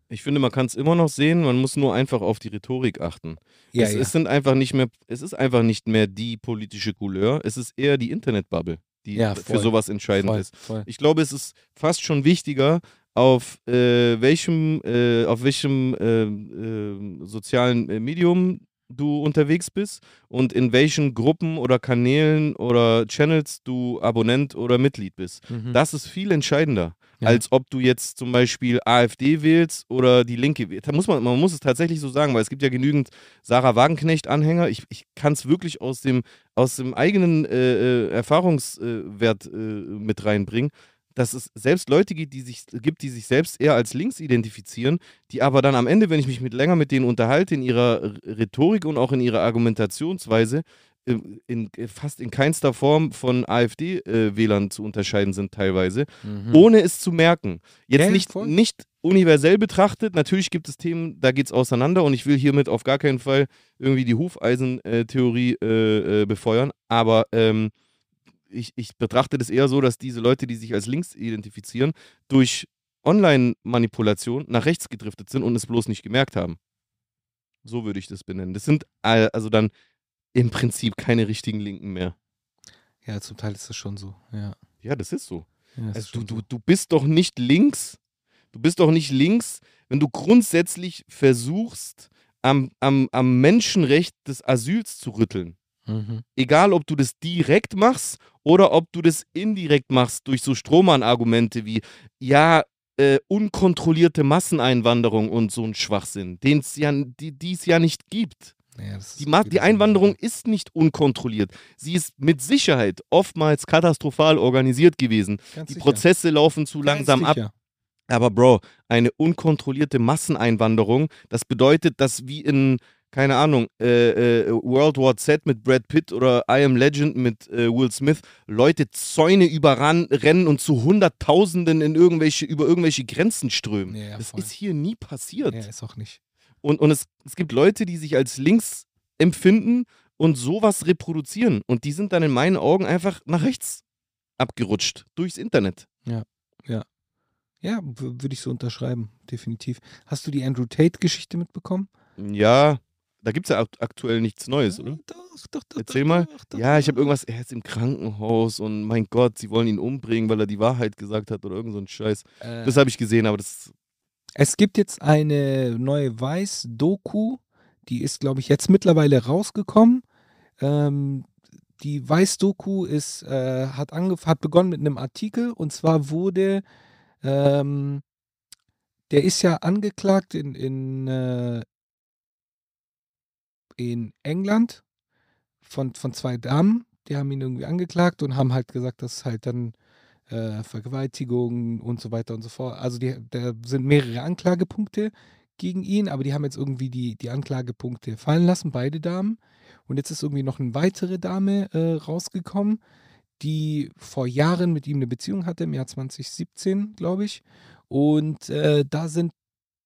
Ich finde, man kann es immer noch sehen, man muss nur einfach auf die Rhetorik achten. Ja, es, ja. es sind einfach nicht mehr, es ist einfach nicht mehr die politische Couleur, es ist eher die Internetbubble, die Ja, für sowas entscheidend voll, ist. voll. Ich glaube, es ist fast schon wichtiger, auf äh, welchem, äh, auf welchem äh, äh, sozialen Medium du unterwegs bist und in welchen Gruppen oder Kanälen oder Channels du Abonnent oder Mitglied bist. Mhm. Das ist viel entscheidender, Als ob du jetzt zum Beispiel AfD wählst oder die Linke wählst. Da muss man, man muss es tatsächlich so sagen, weil es gibt ja genügend Sarah Wagenknecht-Anhänger. Ich, ich kann es wirklich aus dem, aus dem eigenen äh, äh, Erfahrungswert äh, mit reinbringen, dass es selbst Leute gibt die, sich, gibt, die sich selbst eher als links identifizieren, die aber dann am Ende, wenn ich mich mit länger mit denen unterhalte, in ihrer Rhetorik und auch in ihrer Argumentationsweise, in, fast in keinster Form von AfD-Wählern zu unterscheiden sind teilweise, Mhm. ohne es zu merken. Jetzt Ja, nicht, voll. nicht universell betrachtet, natürlich gibt es Themen, da geht es auseinander und ich will hiermit auf gar keinen Fall irgendwie die Hufeisen-Theorie äh, äh, befeuern, aber ähm, ich, ich betrachte das eher so, dass diese Leute, die sich als links identifizieren, durch Online-Manipulation nach rechts gedriftet sind und es bloß nicht gemerkt haben. So würde ich das benennen. Das sind äh, also dann im Prinzip keine richtigen Linken mehr. Ja, zum Teil ist das schon so. Ja. Ja, das ist so. Ja, ist Also schon du, so. du, du bist doch nicht links. Du bist doch nicht links, wenn du grundsätzlich versuchst, am, am, am Menschenrecht des Asyls zu rütteln. Mhm. Egal, ob du das direkt machst oder ob du das indirekt machst durch so Strohmann-Argumente wie, ja, äh, unkontrollierte Masseneinwanderung und so ein Schwachsinn, den es ja, die es ja nicht gibt. Ja, Die, Ma die Einwanderung ist nicht unkontrolliert. Sie ist mit Sicherheit oftmals katastrophal organisiert gewesen. Ganz Die sicher. Prozesse laufen zu Ganz langsam ab. sicher. Aber Bro, eine unkontrollierte Masseneinwanderung, das bedeutet, dass wie in, keine Ahnung, äh, äh, World War Z mit Brad Pitt oder I Am Legend mit äh, Will Smith Leute Zäune überran rennen und zu Hunderttausenden in irgendwelche, über irgendwelche Grenzen strömen. Ja, ja, das ist hier nie passiert. Ja, ist auch nicht. Und, und es, es gibt Leute, die sich als links empfinden und sowas reproduzieren. Und die sind dann in meinen Augen einfach nach rechts abgerutscht durchs Internet. Ja, w- würde ich so unterschreiben, definitiv. Hast du die Andrew Tate-Geschichte mitbekommen? Ja, da gibt es ja akt- aktuell nichts Neues, oder? Doch, doch, doch. Erzähl doch, mal. Doch, Ja, ich habe irgendwas, er ist im Krankenhaus und mein Gott, sie wollen ihn umbringen, weil er die Wahrheit gesagt hat oder irgend so ein Scheiß. Äh, Das habe ich gesehen, aber das Es gibt jetzt eine neue Weiß-Doku, die ist, glaube ich, jetzt mittlerweile rausgekommen. Ähm, die Weiß-Doku ist, äh, hat, hat begonnen mit einem Artikel und zwar wurde, ähm, der ist ja angeklagt in, in, äh, in England von, von zwei Damen, die haben ihn irgendwie angeklagt und haben halt gesagt, dass halt dann äh, Vergewaltigung und so weiter und so fort. Also die, da sind mehrere Anklagepunkte gegen ihn, aber die haben jetzt irgendwie die, die Anklagepunkte fallen lassen, beide Damen. Und jetzt ist irgendwie noch eine weitere Dame äh, rausgekommen, die vor Jahren mit ihm eine Beziehung hatte, im Jahr 2017, glaube ich. Und äh, da sind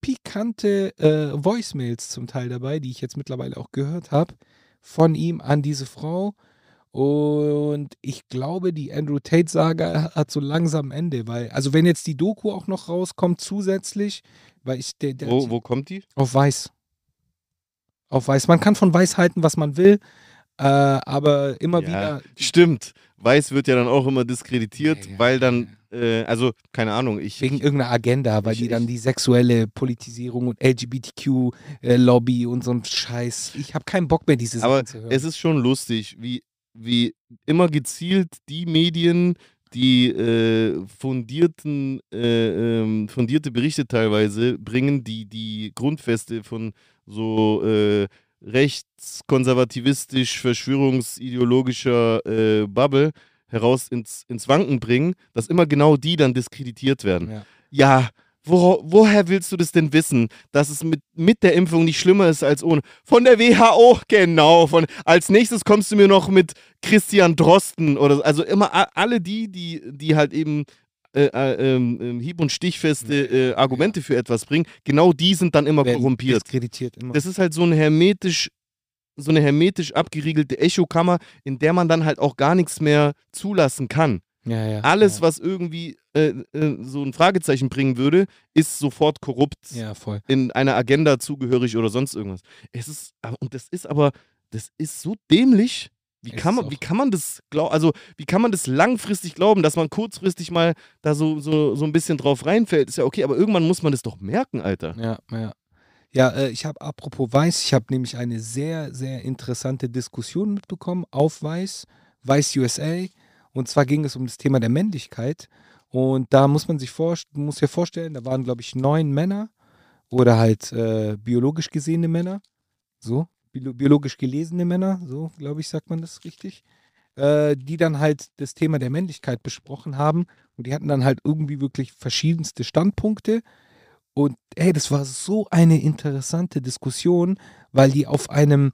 pikante äh, Voicemails zum Teil dabei, die ich jetzt mittlerweile auch gehört habe, von ihm an diese Frau. Und ich glaube, die Andrew Tate-Saga hat so langsam Ende, weil, also wenn jetzt die Doku auch noch rauskommt zusätzlich, weil ich, der, der wo, wo kommt die? auf Weiß. Auf Weiß. Man kann von Weiß halten, was man will, äh, aber immer Ja, wieder. Stimmt. Weiß wird ja dann auch immer diskreditiert, Ja, ja, weil dann, äh, also keine Ahnung, ich, Wegen irgendeiner Agenda, weil Ich- die dann ich- die sexuelle Politisierung und LGBTQ-Lobby und so ein Scheiß. Ich habe keinen Bock mehr, diese Aber Sachen zu hören. es ist schon lustig, wie, wie immer gezielt die Medien, die äh, fundierten, äh, ähm, fundierte Berichte teilweise bringen, die die Grundfeste von so äh, rechtskonservativistisch, verschwörungsideologischer äh, Bubble heraus ins, ins Wanken bringen, dass immer genau die dann diskreditiert werden. ja. Ja, wo, woher willst du das denn wissen, dass es mit, mit der Impfung nicht schlimmer ist als ohne? Von der WHO, genau. Von, als nächstes kommst du mir noch mit Christian Drosten oder so. Also immer alle die, die, die halt eben äh, äh, ähm, hieb- und stichfeste äh, Argumente für etwas bringen, genau die sind dann immer Werden korrumpiert. Diskreditiert immer. Das ist halt so ein hermetisch, so eine hermetisch abgeriegelte Echokammer, in der man dann halt auch gar nichts mehr zulassen kann. Ja, ja, Alles, ja. was irgendwie äh, äh, so ein Fragezeichen bringen würde, ist sofort korrupt, Ja, voll. in einer Agenda zugehörig oder sonst irgendwas. Es ist, und das ist aber, das ist so dämlich. Wie kann, man, wie kann man das glauben, also wie kann man das langfristig glauben, dass man kurzfristig mal da so, so, so ein bisschen drauf reinfällt? Ist ja okay, aber irgendwann muss man das doch merken, Alter. Ja, ja. Ja, äh, ich habe apropos Weiß, ich habe nämlich eine sehr, sehr interessante Diskussion mitbekommen auf Weiß, Weiß USA. Und zwar ging es um das Thema der Männlichkeit. Und da muss man sich vor, muss sich vorstellen, da waren, glaube ich, neun Männer oder halt äh, biologisch gesehene Männer. So, bio- biologisch gelesene Männer, so, glaube ich, sagt man das richtig. Äh, die dann halt das Thema der Männlichkeit besprochen haben. Und die hatten dann halt irgendwie wirklich verschiedenste Standpunkte. Und ey, das war so eine interessante Diskussion, weil die auf einem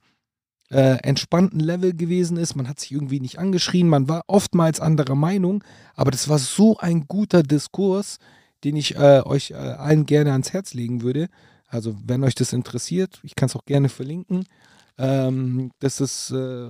äh, entspannten Level gewesen ist. Man hat sich irgendwie nicht angeschrien, man war oftmals anderer Meinung, aber das war so ein guter Diskurs, den ich äh, euch äh, allen gerne ans Herz legen würde. Also, wenn euch das interessiert, ich kann es auch gerne verlinken. Ähm, das ist, äh,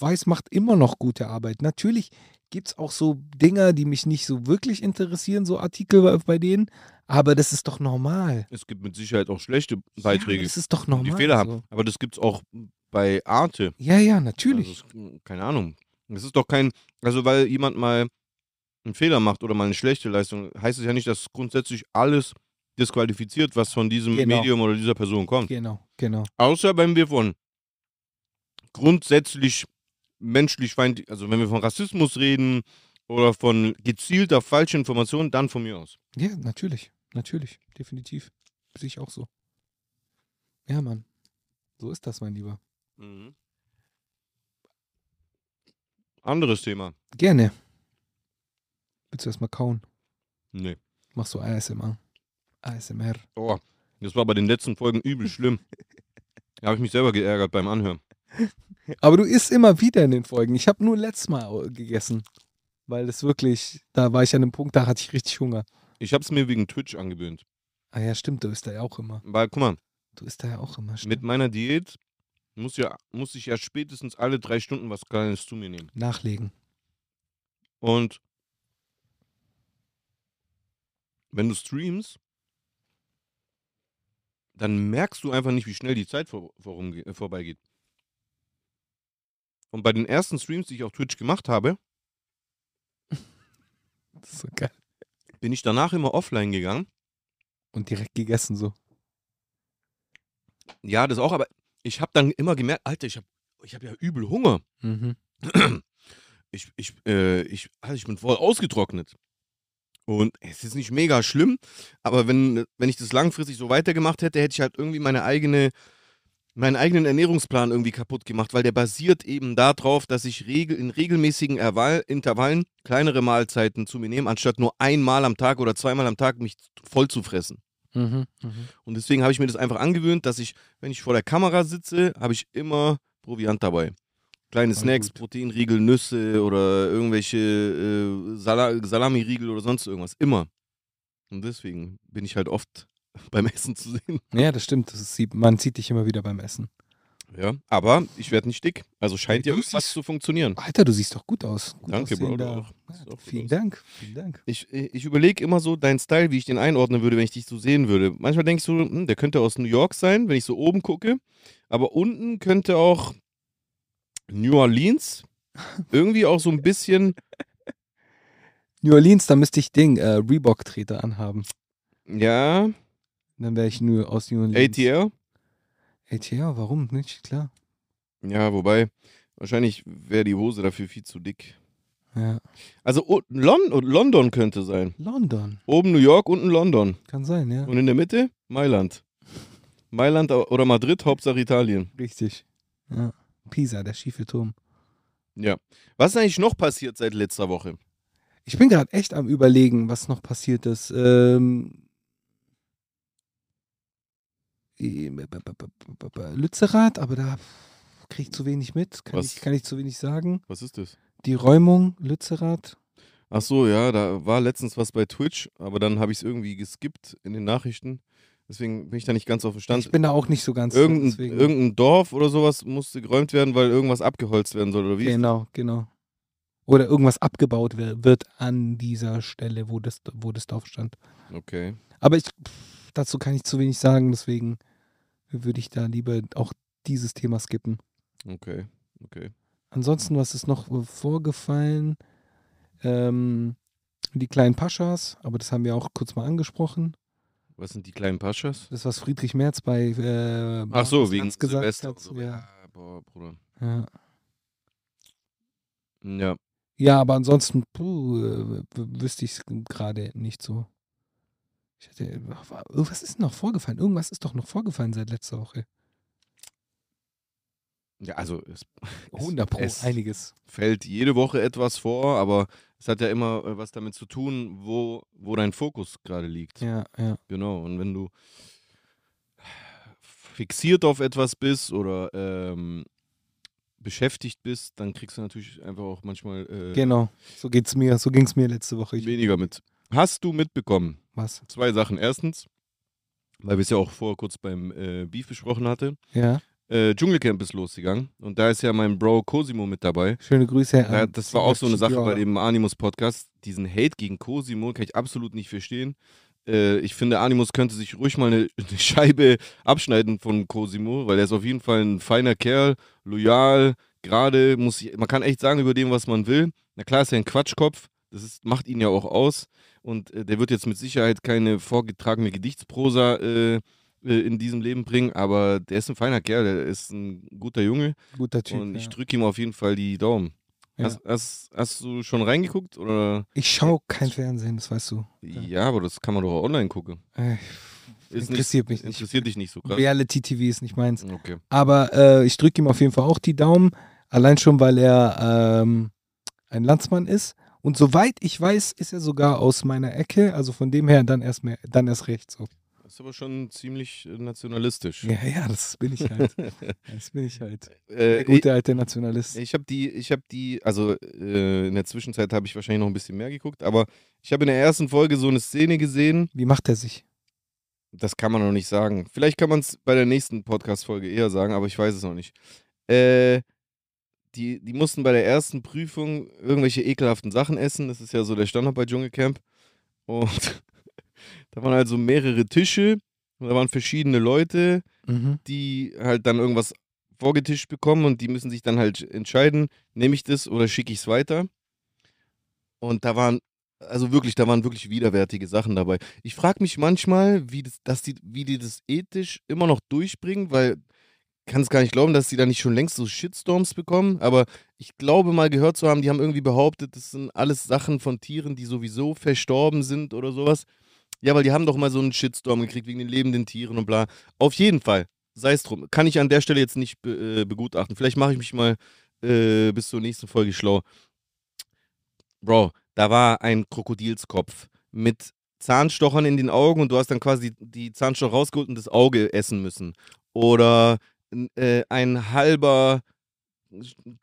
Weiß macht immer noch gute Arbeit. Natürlich gibt es auch so Dinger, die mich nicht so wirklich interessieren, so Artikel bei- denen, aber das ist doch normal. Es gibt mit Sicherheit auch schlechte Ja, Beiträge, das ist doch die normal. Fehler so. haben. Aber das gibt es auch bei Arte. Ja, ja, natürlich. Also, es- keine Ahnung. Es ist doch kein, also weil jemand mal einen Fehler macht oder mal eine schlechte Leistung, heißt es ja nicht, dass grundsätzlich alles disqualifiziert, was von diesem Genau. Medium oder dieser Person kommt. Genau, genau. Außer wenn wir von grundsätzlich menschlich feindlich, also wenn wir von Rassismus reden oder von gezielter falscher Information, dann von mir aus. Ja, natürlich. Natürlich, definitiv. Sehe ich auch so. Ja, Mann. So ist das, mein Lieber. Mhm. Anderes Thema. Gerne. Willst du erstmal kauen? Nee. Machst du ASMR? ASMR. Oh, das war bei den letzten Folgen übel schlimm. Da habe ich mich selber geärgert beim Anhören. Aber du isst immer wieder in den Folgen. Ich habe nur letztes Mal gegessen. Weil das wirklich, da war ich an einem Punkt, da hatte ich richtig Hunger. Ich habe es mir wegen Twitch angewöhnt. Ah ja, stimmt, du isst da ja auch immer. Weil, guck mal, Du isst da ja auch immer. mit Stimmt. meiner Diät muss, ja, muss ich ja spätestens alle drei Stunden was Kleines zu mir nehmen. Nachlegen. Und wenn du streamst, dann merkst du einfach nicht, wie schnell die Zeit vor, vorumge- äh, vorbeigeht. Und bei den ersten Streams, die ich auf Twitch gemacht habe, so bin ich danach immer offline gegangen. Und direkt gegessen so. Ja, das auch, aber ich habe dann immer gemerkt, Alter, ich habe ich hab ja übel Hunger. Mhm. Ich, ich, äh, ich, also ich bin voll ausgetrocknet. Und es ist nicht mega schlimm, aber wenn, wenn ich das langfristig so weitergemacht hätte, hätte ich halt irgendwie meine eigene, meinen eigenen Ernährungsplan irgendwie kaputt gemacht, weil der basiert eben darauf, dass ich regel, in regelmäßigen Erwal Intervallen kleinere Mahlzeiten zu mir nehme, anstatt nur einmal am Tag oder zweimal am Tag mich voll zu fressen. Mhm. Mhm. Und deswegen habe ich mir das einfach angewöhnt, dass ich, wenn ich vor der Kamera sitze, habe ich immer Proviant dabei. Kleine Voll Snacks, gut. Proteinriegel, Nüsse oder irgendwelche äh, Sala Salamiriegel oder sonst irgendwas. Immer. Und deswegen bin ich halt oft beim Essen zu sehen. Ja, das stimmt. Das ist, man sieht dich immer wieder beim Essen. Ja, aber ich werde nicht dick. Also scheint ja irgendwas siehst- zu funktionieren. Alter, du siehst doch gut aus. Gut Danke, Bro, aussehender- auch. Ja, auch vielen aus. Dank. Vielen Dank. Ich, ich überlege immer so deinen Style, wie ich den einordnen würde, wenn ich dich so sehen würde. Manchmal denke ich so, hm, der könnte aus New York sein, wenn ich so oben gucke. Aber unten könnte auch New Orleans. Irgendwie auch so ein bisschen, New Orleans, da müsste ich Ding, äh, Reebok-Treter anhaben. ja, Dann wäre ich nur aus New Orleans. ATL. ATL, warum nicht? Klar. Ja, wobei, wahrscheinlich wäre die Hose dafür viel zu dick. Ja. Also oh, Lon London könnte sein. London. Oben New York, unten London. Kann sein, ja. Und in der Mitte Mailand. Mailand oder Madrid, Hauptsache Italien. Richtig. Ja. Pisa, der schiefe Turm. Ja. Was ist eigentlich noch passiert seit letzter Woche? Ich bin gerade echt am überlegen, was noch passiert ist. Ähm, äh, Lützerath, aber da kriege ich zu wenig mit. Kann Was? ich, kann ich zu wenig sagen. Was ist das? Die Räumung, Lützerath. Ach so, ja, da war letztens was bei Twitch, aber dann habe ich es irgendwie geskippt in den Nachrichten. Deswegen bin ich da nicht ganz auf dem Stand. Ich bin da auch nicht so ganz Irgendein, deswegen- irgendein Dorf oder sowas musste geräumt werden, weil irgendwas abgeholzt werden soll, oder wie? Genau, genau. Oder irgendwas abgebaut wird an dieser Stelle, wo das, wo das Dorf stand. Okay. Aber ich, dazu kann ich zu wenig sagen, deswegen würde ich da lieber auch dieses Thema skippen. Okay. Okay. Ansonsten, was ist noch äh, vorgefallen? Ähm, die kleinen Paschas, aber das haben wir auch kurz mal angesprochen. Was sind die kleinen Paschas? Das, was Friedrich Merz bei äh, Ach so, wegen gesagt Silvester. hat. so. Ja. Boah, Bruder. Ja. Ja. ja, aber ansonsten puh, äh, wüsste ich es gerade nicht so. Ich hatte, war- was ist denn noch vorgefallen? Irgendwas ist doch noch vorgefallen seit letzter Woche. Ja, also es, 100 Pro, es einiges. fällt jede Woche etwas vor, aber es hat ja immer äh, was damit zu tun, wo, wo dein Fokus gerade liegt. Ja, ja. Genau. Und wenn du fixiert auf etwas bist oder ähm, beschäftigt bist, dann kriegst du natürlich einfach auch manchmal äh, Genau. So geht's mir, so ging es mir letzte Woche. Ich, weniger mit. Hast du mitbekommen? was? Zwei Sachen. Erstens, weil wir es ja auch vorher kurz beim äh, Beef besprochen hatte. Ja. Äh, Dschungelcamp ist losgegangen und da ist ja mein Bro Cosimo mit dabei. Schöne Grüße. An das war auch so eine Sache bei dem Animus-Podcast. Diesen Hate gegen Cosimo kann ich absolut nicht verstehen. Äh, ich finde, Animus könnte sich ruhig mal eine, eine Scheibe abschneiden von Cosimo, weil er ist auf jeden Fall ein feiner Kerl, loyal, gerade, muss ich, man kann echt sagen über dem, was man will. Na klar ist er ein Quatschkopf, das ist, macht ihn ja auch aus. Und äh, der wird jetzt mit Sicherheit keine vorgetragene Gedichtsprosa äh, äh, in diesem Leben bringen, aber der ist ein feiner Kerl, der ist ein guter Junge Guter Typ. und ich ja. drücke ihm auf jeden Fall die Daumen. Ja. Hast, hast, hast du schon reingeguckt? Oder? Ich schaue kein Fernsehen, das weißt du. Ja, aber das kann man doch auch online gucken. Äh, Interessiert mich nicht. Interessiert dich nicht so krass. Reality-TV ist nicht meins. Okay. Aber äh, ich drücke ihm auf jeden Fall auch die Daumen. Allein schon, weil er ähm, ein Landsmann ist. Und soweit ich weiß, ist er sogar aus meiner Ecke. Also von dem her dann erst, mehr, dann erst recht so. Das ist aber schon ziemlich äh, nationalistisch. Ja, ja, das bin ich halt. Das bin ich halt. Äh, Der gute alte Nationalist. Ich habe die, ich habe die, also äh, in der Zwischenzeit habe ich wahrscheinlich noch ein bisschen mehr geguckt, aber ich habe in der ersten Folge so eine Szene gesehen, Wie macht er sich? das kann man noch nicht sagen. Vielleicht kann man es bei der nächsten Podcast-Folge eher sagen, aber ich weiß es noch nicht. Äh, die, die mussten bei der ersten Prüfung irgendwelche ekelhaften Sachen essen. Das ist ja so der Standard bei Dschungelcamp. Und da waren halt so mehrere Tische, und da waren verschiedene Leute, Mhm. die halt dann irgendwas vorgetischt bekommen und die müssen sich dann halt entscheiden, nehme ich das oder schicke ich es weiter. Und da waren, also wirklich, da waren wirklich widerwärtige Sachen dabei. Ich frage mich manchmal, wie, das, dass die, wie die das ethisch immer noch durchbringen, weil kann es gar nicht glauben, dass die da nicht schon längst so Shitstorms bekommen. Aber ich glaube mal gehört zu haben, die haben irgendwie behauptet, das sind alles Sachen von Tieren, die sowieso verstorben sind oder sowas. Ja, weil die haben doch mal so einen Shitstorm gekriegt wegen den lebenden Tieren und bla. Auf jeden Fall, sei es drum. Kann ich an der Stelle jetzt nicht be äh, begutachten. Vielleicht mache ich mich mal äh, bis zur nächsten Folge schlau. Bro, da war ein Krokodilskopf mit Zahnstochern in den Augen und du hast dann quasi die Zahnstocher rausgeholt und das Auge essen müssen. Oder äh, ein halber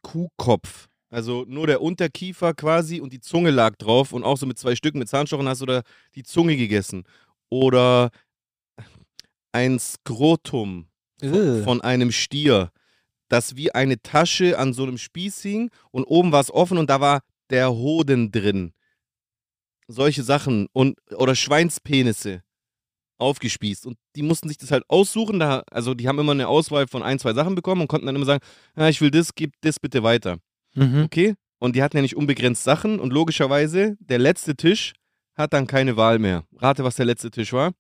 Kuhkopf. Also nur der Unterkiefer quasi und die Zunge lag drauf und auch so mit zwei Stücken mit Zahnstochern hast du da die Zunge gegessen. Oder ein Skrotum von, von einem Stier, das wie eine Tasche an so einem Spieß hing und oben war es offen und da war der Hoden drin. Solche Sachen und oder Schweinspenisse aufgespießt und die mussten sich das halt aussuchen, da, also die haben immer eine Auswahl von ein, zwei Sachen bekommen und konnten dann immer sagen, ja, ich will das, gib das bitte weiter. Mhm. Okay? Und die hatten ja nicht unbegrenzt Sachen und logischerweise, der letzte Tisch hat dann keine Wahl mehr. Rate, was der letzte Tisch war?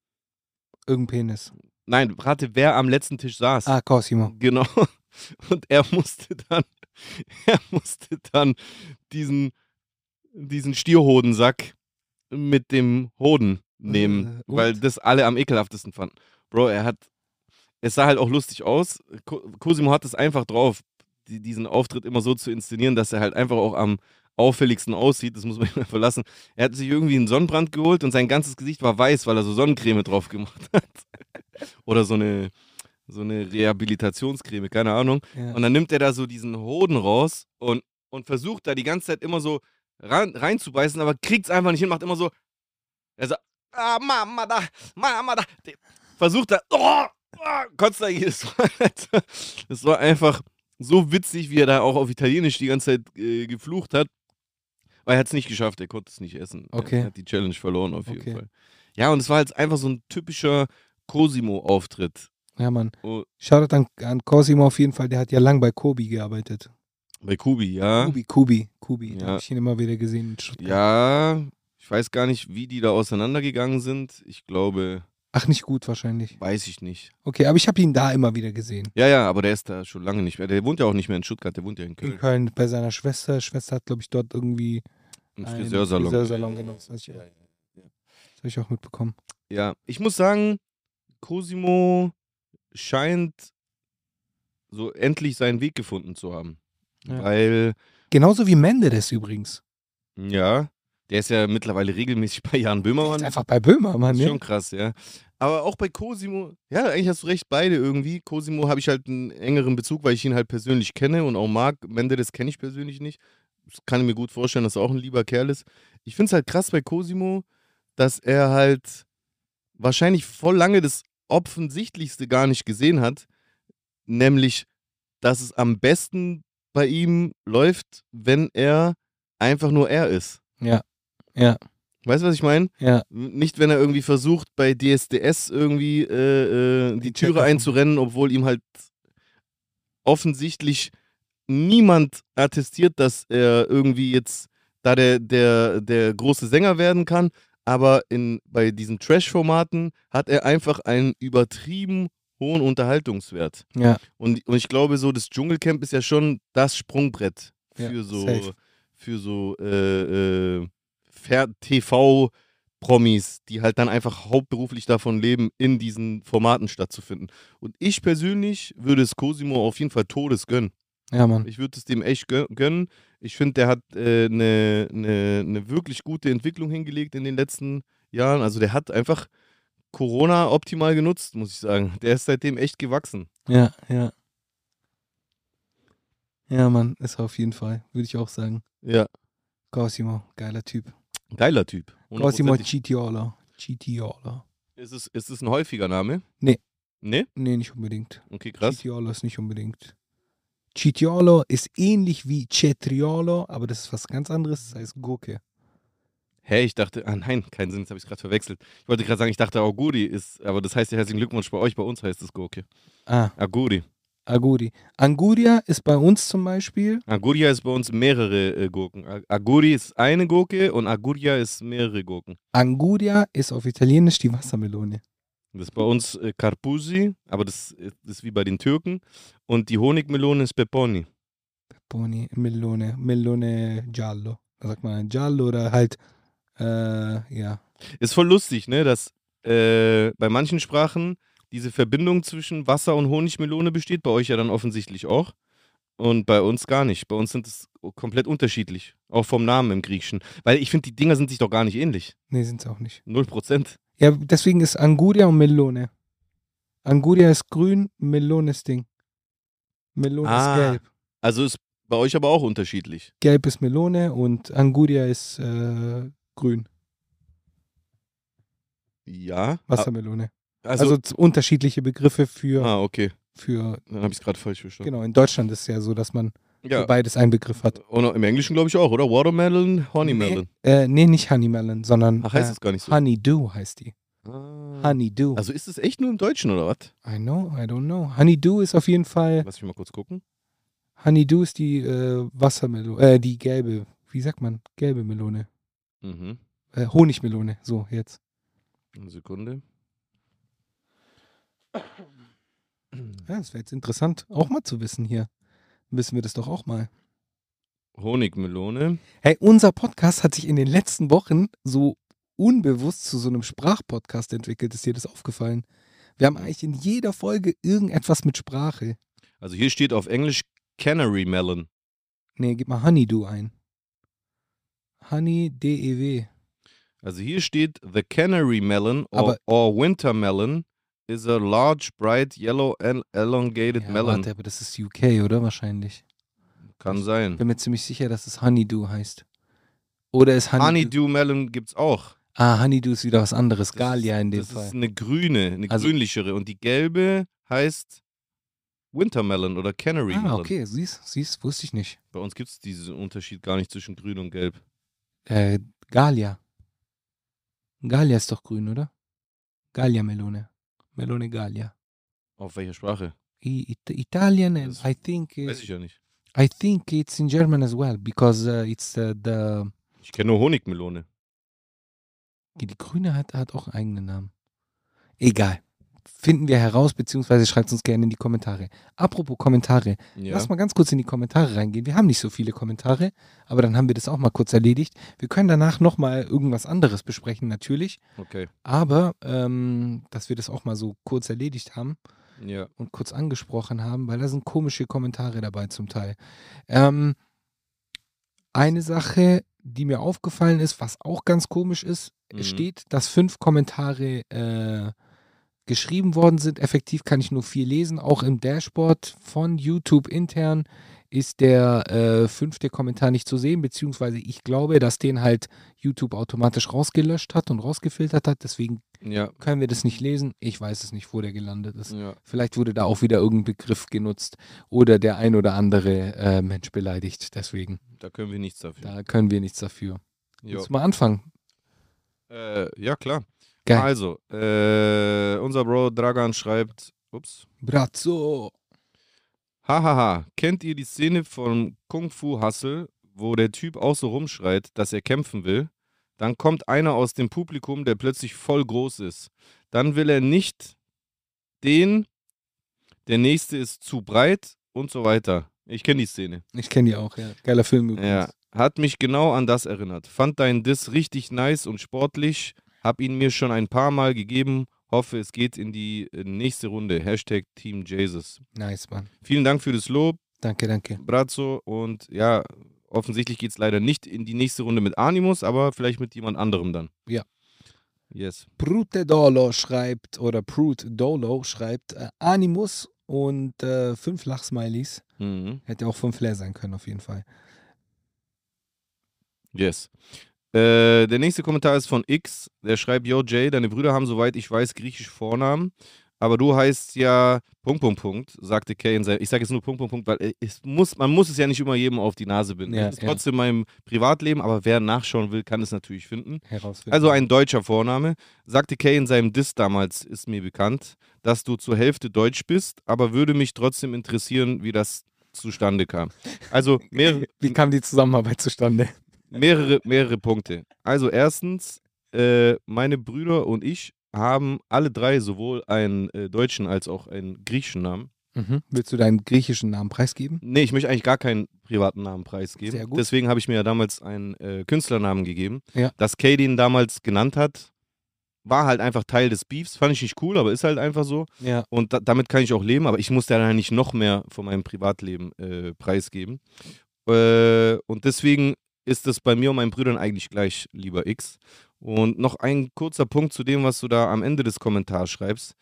Irgendein Penis. Nein, rate, wer am letzten Tisch saß. Ah, Cosimo. Genau. Und er musste dann, er musste dann diesen, diesen Stierhodensack mit dem Hoden nehmen, Äh, weil das alle am ekelhaftesten fanden. Bro, er hat, es sah halt auch lustig aus. Cosimo hat es einfach drauf, die, diesen Auftritt immer so zu inszenieren, dass er halt einfach auch am auffälligsten aussieht. Das muss man ihm verlassen. Er hat sich irgendwie einen Sonnenbrand geholt und sein ganzes Gesicht war weiß, weil er so Sonnencreme drauf gemacht hat. Oder so eine, so eine Rehabilitationscreme, keine Ahnung. Ja. Und dann nimmt er da so diesen Hoden raus und, und versucht da die ganze Zeit immer so rein, reinzubeißen, aber kriegt es einfach nicht hin, macht immer so. Er sagt, ah, Mama da, Mama da. Versucht da, oh, oh, kotzt da jedes Mal. Das war einfach so witzig, wie er da auch auf Italienisch die ganze Zeit äh, geflucht hat. Weil er hat es nicht geschafft, er konnte es nicht essen. Okay. Er hat die Challenge verloren auf jeden Okay. Fall. Ja, und es war jetzt einfach so ein typischer Cosimo-Auftritt. ja, Mann. Oh, Shoutout an, an Cosimo auf jeden Fall. Der hat ja lang bei Kobi gearbeitet. bei Kubi, ja. Kubi, Kubi, Kubi. Da Ja. habe ich ihn immer wieder gesehen. Ja, ich weiß gar nicht, wie die da auseinandergegangen sind. Ich glaube, Ach, nicht gut wahrscheinlich. weiß ich nicht. Okay, aber ich habe ihn da immer wieder gesehen. Ja, ja, aber der ist da schon lange nicht mehr. Der wohnt ja auch nicht mehr in Stuttgart, der wohnt ja in In Köln. Köln bei seiner Schwester. Schwester hat, glaube ich, dort irgendwie Ein einen Friseursalon. Friseursalon, genau. Das habe ich, Ja, ich auch mitbekommen. Ja, ich muss sagen, Cosimo scheint so endlich seinen Weg gefunden zu haben. Weil, Genauso wie Menderes übrigens. ja, der ist ja mittlerweile regelmäßig bei Jan Ist Böhmermann. einfach bei Böhmermann, ist ne? schon krass, ja. Aber auch bei Cosimo, ja, eigentlich hast du recht, beide irgendwie. Cosimo habe ich halt einen engeren Bezug, weil ich ihn halt persönlich kenne und auch mag. Menderes kenne ich persönlich nicht. Das kann ich mir gut vorstellen, dass er auch ein lieber Kerl ist. Ich finde es halt krass bei Cosimo, dass er halt wahrscheinlich voll lange das Offensichtlichste gar nicht gesehen hat, nämlich, dass es am besten bei ihm läuft, wenn er einfach nur er ist. Ja. Ja. Weißt du, was ich meine? Ja. Nicht, wenn er irgendwie versucht, bei DSDS irgendwie äh, äh, die Türe einzurennen, obwohl ihm halt offensichtlich niemand attestiert, dass er irgendwie jetzt da der, der, der große Sänger werden kann. Aber in, bei diesen Trash-Formaten hat er einfach einen übertrieben hohen Unterhaltungswert. Ja. Und, und ich glaube, so das Dschungelcamp ist ja schon das Sprungbrett Ja, für so safe. für so äh, äh, TV-Promis, die halt dann einfach hauptberuflich davon leben, in diesen Formaten stattzufinden. Und ich persönlich würde es Cosimo auf jeden Fall Todes gönnen. Ja, Mann. Ich würde es dem echt gö- gönnen. Ich finde, der hat eine äh, ne, ne, ne wirklich gute Entwicklung hingelegt in den letzten Jahren. Also der hat einfach Corona optimal genutzt, muss ich sagen. Der ist seitdem echt gewachsen. Ja, ja. Ja, Mann, ist auf jeden Fall, würde ich auch sagen. Ja, Cosimo, geiler Typ. Geiler Typ. Cosimo. Citiola. Citiola. Ist es, ist es ein häufiger Name? Nee. Nee? Nee, nicht unbedingt. Okay, krass. Citiolo ist nicht unbedingt. Citiolo ist ähnlich wie Cetriolo, aber das ist was ganz anderes, das heißt Gurke. Hä, ich dachte, ah nein, keinen Sinn, jetzt habe ich gerade verwechselt. Ich wollte gerade sagen, ich dachte Auguri ist, aber das heißt ja herzlichen Glückwunsch bei euch, bei uns heißt es Gurke. Ah, Aguri. Aguri. Anguria ist bei uns zum Beispiel. Aguria ist bei uns mehrere äh, Gurken. Aguri ist eine Gurke und Aguria ist mehrere Gurken. Anguria ist auf Italienisch die Wassermelone. Das ist bei uns äh, Carpusi, aber das, ist- das ist wie bei den Türken. Und die Honigmelone ist Peponi. Boni, Melone, Melone Giallo. Da sagt man Giallo oder halt, äh, ja. Ist voll lustig, ne, dass äh, bei manchen Sprachen diese Verbindung zwischen Wasser und Honigmelone besteht. Bei euch ja dann offensichtlich auch. Und bei uns gar nicht. Bei uns sind es komplett unterschiedlich. Auch vom Namen im Griechischen. Weil ich finde, die Dinger sind sich doch gar nicht ähnlich. Nee, sind es auch nicht. Null Prozent. Ja, deswegen ist Anguria und Melone. Anguria ist grün, Melone ist Ding. Melone Ah. ist gelb. Also ist bei euch aber auch unterschiedlich. Gelb ist Melone und Anguria ist äh, grün. Ja. Wassermelone. Also, Also, unterschiedliche Begriffe für, ah, okay. für Dann habe ich es gerade falsch verstanden. genau, in Deutschland ist es ja so, dass man für Ja. beides einen Begriff hat. Und im Englischen glaube ich auch, oder? Watermelon, Honeymelon. Äh, nee, nicht Honeymelon, sondern Ach, heißt äh, es gar nicht so. Honeydew heißt die. Ah. Honeydew. Also ist es echt nur im Deutschen, oder was? I know, I don't know. Honeydew ist auf jeden Fall, Lass mich mal kurz gucken. Honeydew ist die äh, Wassermelone, äh, die gelbe, wie sagt man, gelbe Melone. Mhm. Äh, Honigmelone, so jetzt. Eine Sekunde. Ja, das wäre jetzt interessant, auch mal zu wissen hier. Wissen wir das doch auch mal. Honigmelone. Hey, unser Podcast hat sich in den letzten Wochen so unbewusst zu so einem Sprachpodcast entwickelt. Ist dir das aufgefallen? Wir haben eigentlich in jeder Folge irgendetwas mit Sprache. Also hier steht auf Englisch Canary Melon. Nee, gib mal Honeydew ein. Honey D-E-W. Also hier steht The Canary Melon or, Aber- or Winter Melon is a large, bright, yellow and elongated Ja, melon. warte, aber das ist UK, oder? Wahrscheinlich. Kann sein. Bin mir ziemlich sicher, dass es Honeydew heißt. Oder ist Honeydew. Honeydew Melon gibt's auch. Ah, Honeydew ist wieder was anderes. Das Galia in dem das Fall. ist eine grüne, eine Also- grünlichere. Und die gelbe heißt Wintermelon oder Canary Ah, Melon. okay, siehst, siehst, wusste ich nicht. Bei uns gibt es diesen Unterschied gar nicht zwischen grün und gelb. Äh, Galia. Galia ist doch grün, oder? Galia-Melone. Melone Galia. Auf welcher Sprache? I, It Italian and Das I think Weiß ich ja nicht. I think it's in German as well because uh, it's uh, the Ich kenne nur Honigmelone. die grüne hat hat auch einen eigenen Namen. Egal. Finden wir heraus, beziehungsweise schreibt uns gerne in die Kommentare. Apropos Kommentare, Ja. lass mal ganz kurz in die Kommentare reingehen. Wir haben nicht so viele Kommentare, aber dann haben wir das auch mal kurz erledigt. Wir können danach nochmal irgendwas anderes besprechen, natürlich. Okay. Aber, ähm, dass wir das auch mal so kurz erledigt haben Ja. und kurz angesprochen haben, weil da sind komische Kommentare dabei zum Teil. Ähm, eine Sache, die mir aufgefallen ist, was auch ganz komisch ist, Mhm. es steht, dass fünf Kommentare äh, geschrieben worden sind. Effektiv kann ich nur vier lesen. Auch im Dashboard von YouTube intern ist der äh, fünfte Kommentar nicht zu sehen, beziehungsweise ich glaube, dass den halt YouTube automatisch rausgelöscht hat und rausgefiltert hat. Deswegen Ja. können wir das nicht lesen. Ich weiß es nicht, wo der gelandet ist. Ja. Vielleicht wurde da auch wieder irgendein Begriff genutzt oder der ein oder andere äh, Mensch beleidigt. Deswegen, Da können wir nichts dafür. da können wir nichts dafür. Jo. Willst du mal anfangen? Äh, ja, klar. Geil. Also, äh, unser Bro Dragan schreibt, ups, Brazzo. hahaha, kennt ihr die Szene von Kung Fu Hustle, wo der Typ auch so rumschreit, dass er kämpfen will? Dann kommt einer aus dem Publikum, der plötzlich voll groß ist. Dann will er nicht den, der nächste ist zu breit und so weiter. Ich kenne die Szene. Ich kenne die auch, ja. Geiler Film übrigens. Ja, Hat mich genau an das erinnert. Fand deinen Diss richtig nice und sportlich. Hab ihn mir schon ein paar Mal gegeben. Hoffe, es geht in die äh, nächste Runde. Hashtag Team Jesus. Nice, Mann. Vielen Dank für das Lob, Danke, danke. Brazzo. Und ja, offensichtlich geht es leider nicht in die nächste Runde mit Animus, aber vielleicht mit jemand anderem dann. Ja. Yes. Prute Dolo schreibt, oder Prute Dolo schreibt, äh, Animus und äh, fünf Lachsmileys. Mhm. Hätte auch fünf leer sein können, auf jeden Fall. Yes. Äh, der nächste Kommentar ist von X. Der schreibt: Yo, Jay, deine Brüder haben, soweit ich weiß, griechische Vornamen. Aber du heißt ja Punkt, Punkt, Punkt, sagte Kay in seinem. Ich sage jetzt nur Punkt, Punkt, Punkt, weil äh, es muss, man muss es ja nicht immer jedem auf die Nase binden. Ja, das ist ja. trotzdem mein Privatleben, aber wer nachschauen will, kann es natürlich finden. Herausfinden. Also ein deutscher Vorname. Sagte Kay in seinem Diss damals, ist mir bekannt, dass du zur Hälfte deutsch bist, aber würde mich trotzdem interessieren, wie das zustande kam. Also mehrere, Wie kam die Zusammenarbeit zustande? Mehrere, mehrere Punkte. Also erstens, äh, meine Brüder und ich haben alle drei sowohl einen äh, deutschen als auch einen griechischen Namen. Mhm. Willst du deinen griechischen Namen preisgeben? Nee, ich möchte eigentlich gar keinen privaten Namen preisgeben. Sehr gut. Deswegen habe ich mir ja damals einen äh, Künstlernamen gegeben. Ja. Dass Kay den damals genannt hat, war halt einfach Teil des Beefs. Fand ich nicht cool, aber ist halt einfach so. Ja. Und da, damit kann ich auch leben, aber ich muss ja dann nicht noch mehr von meinem Privatleben äh, preisgeben. Äh, und deswegen ist es bei mir und meinen Brüdern eigentlich gleich, lieber X. Und noch ein kurzer Punkt zu dem, was du da am Ende des Kommentars schreibst,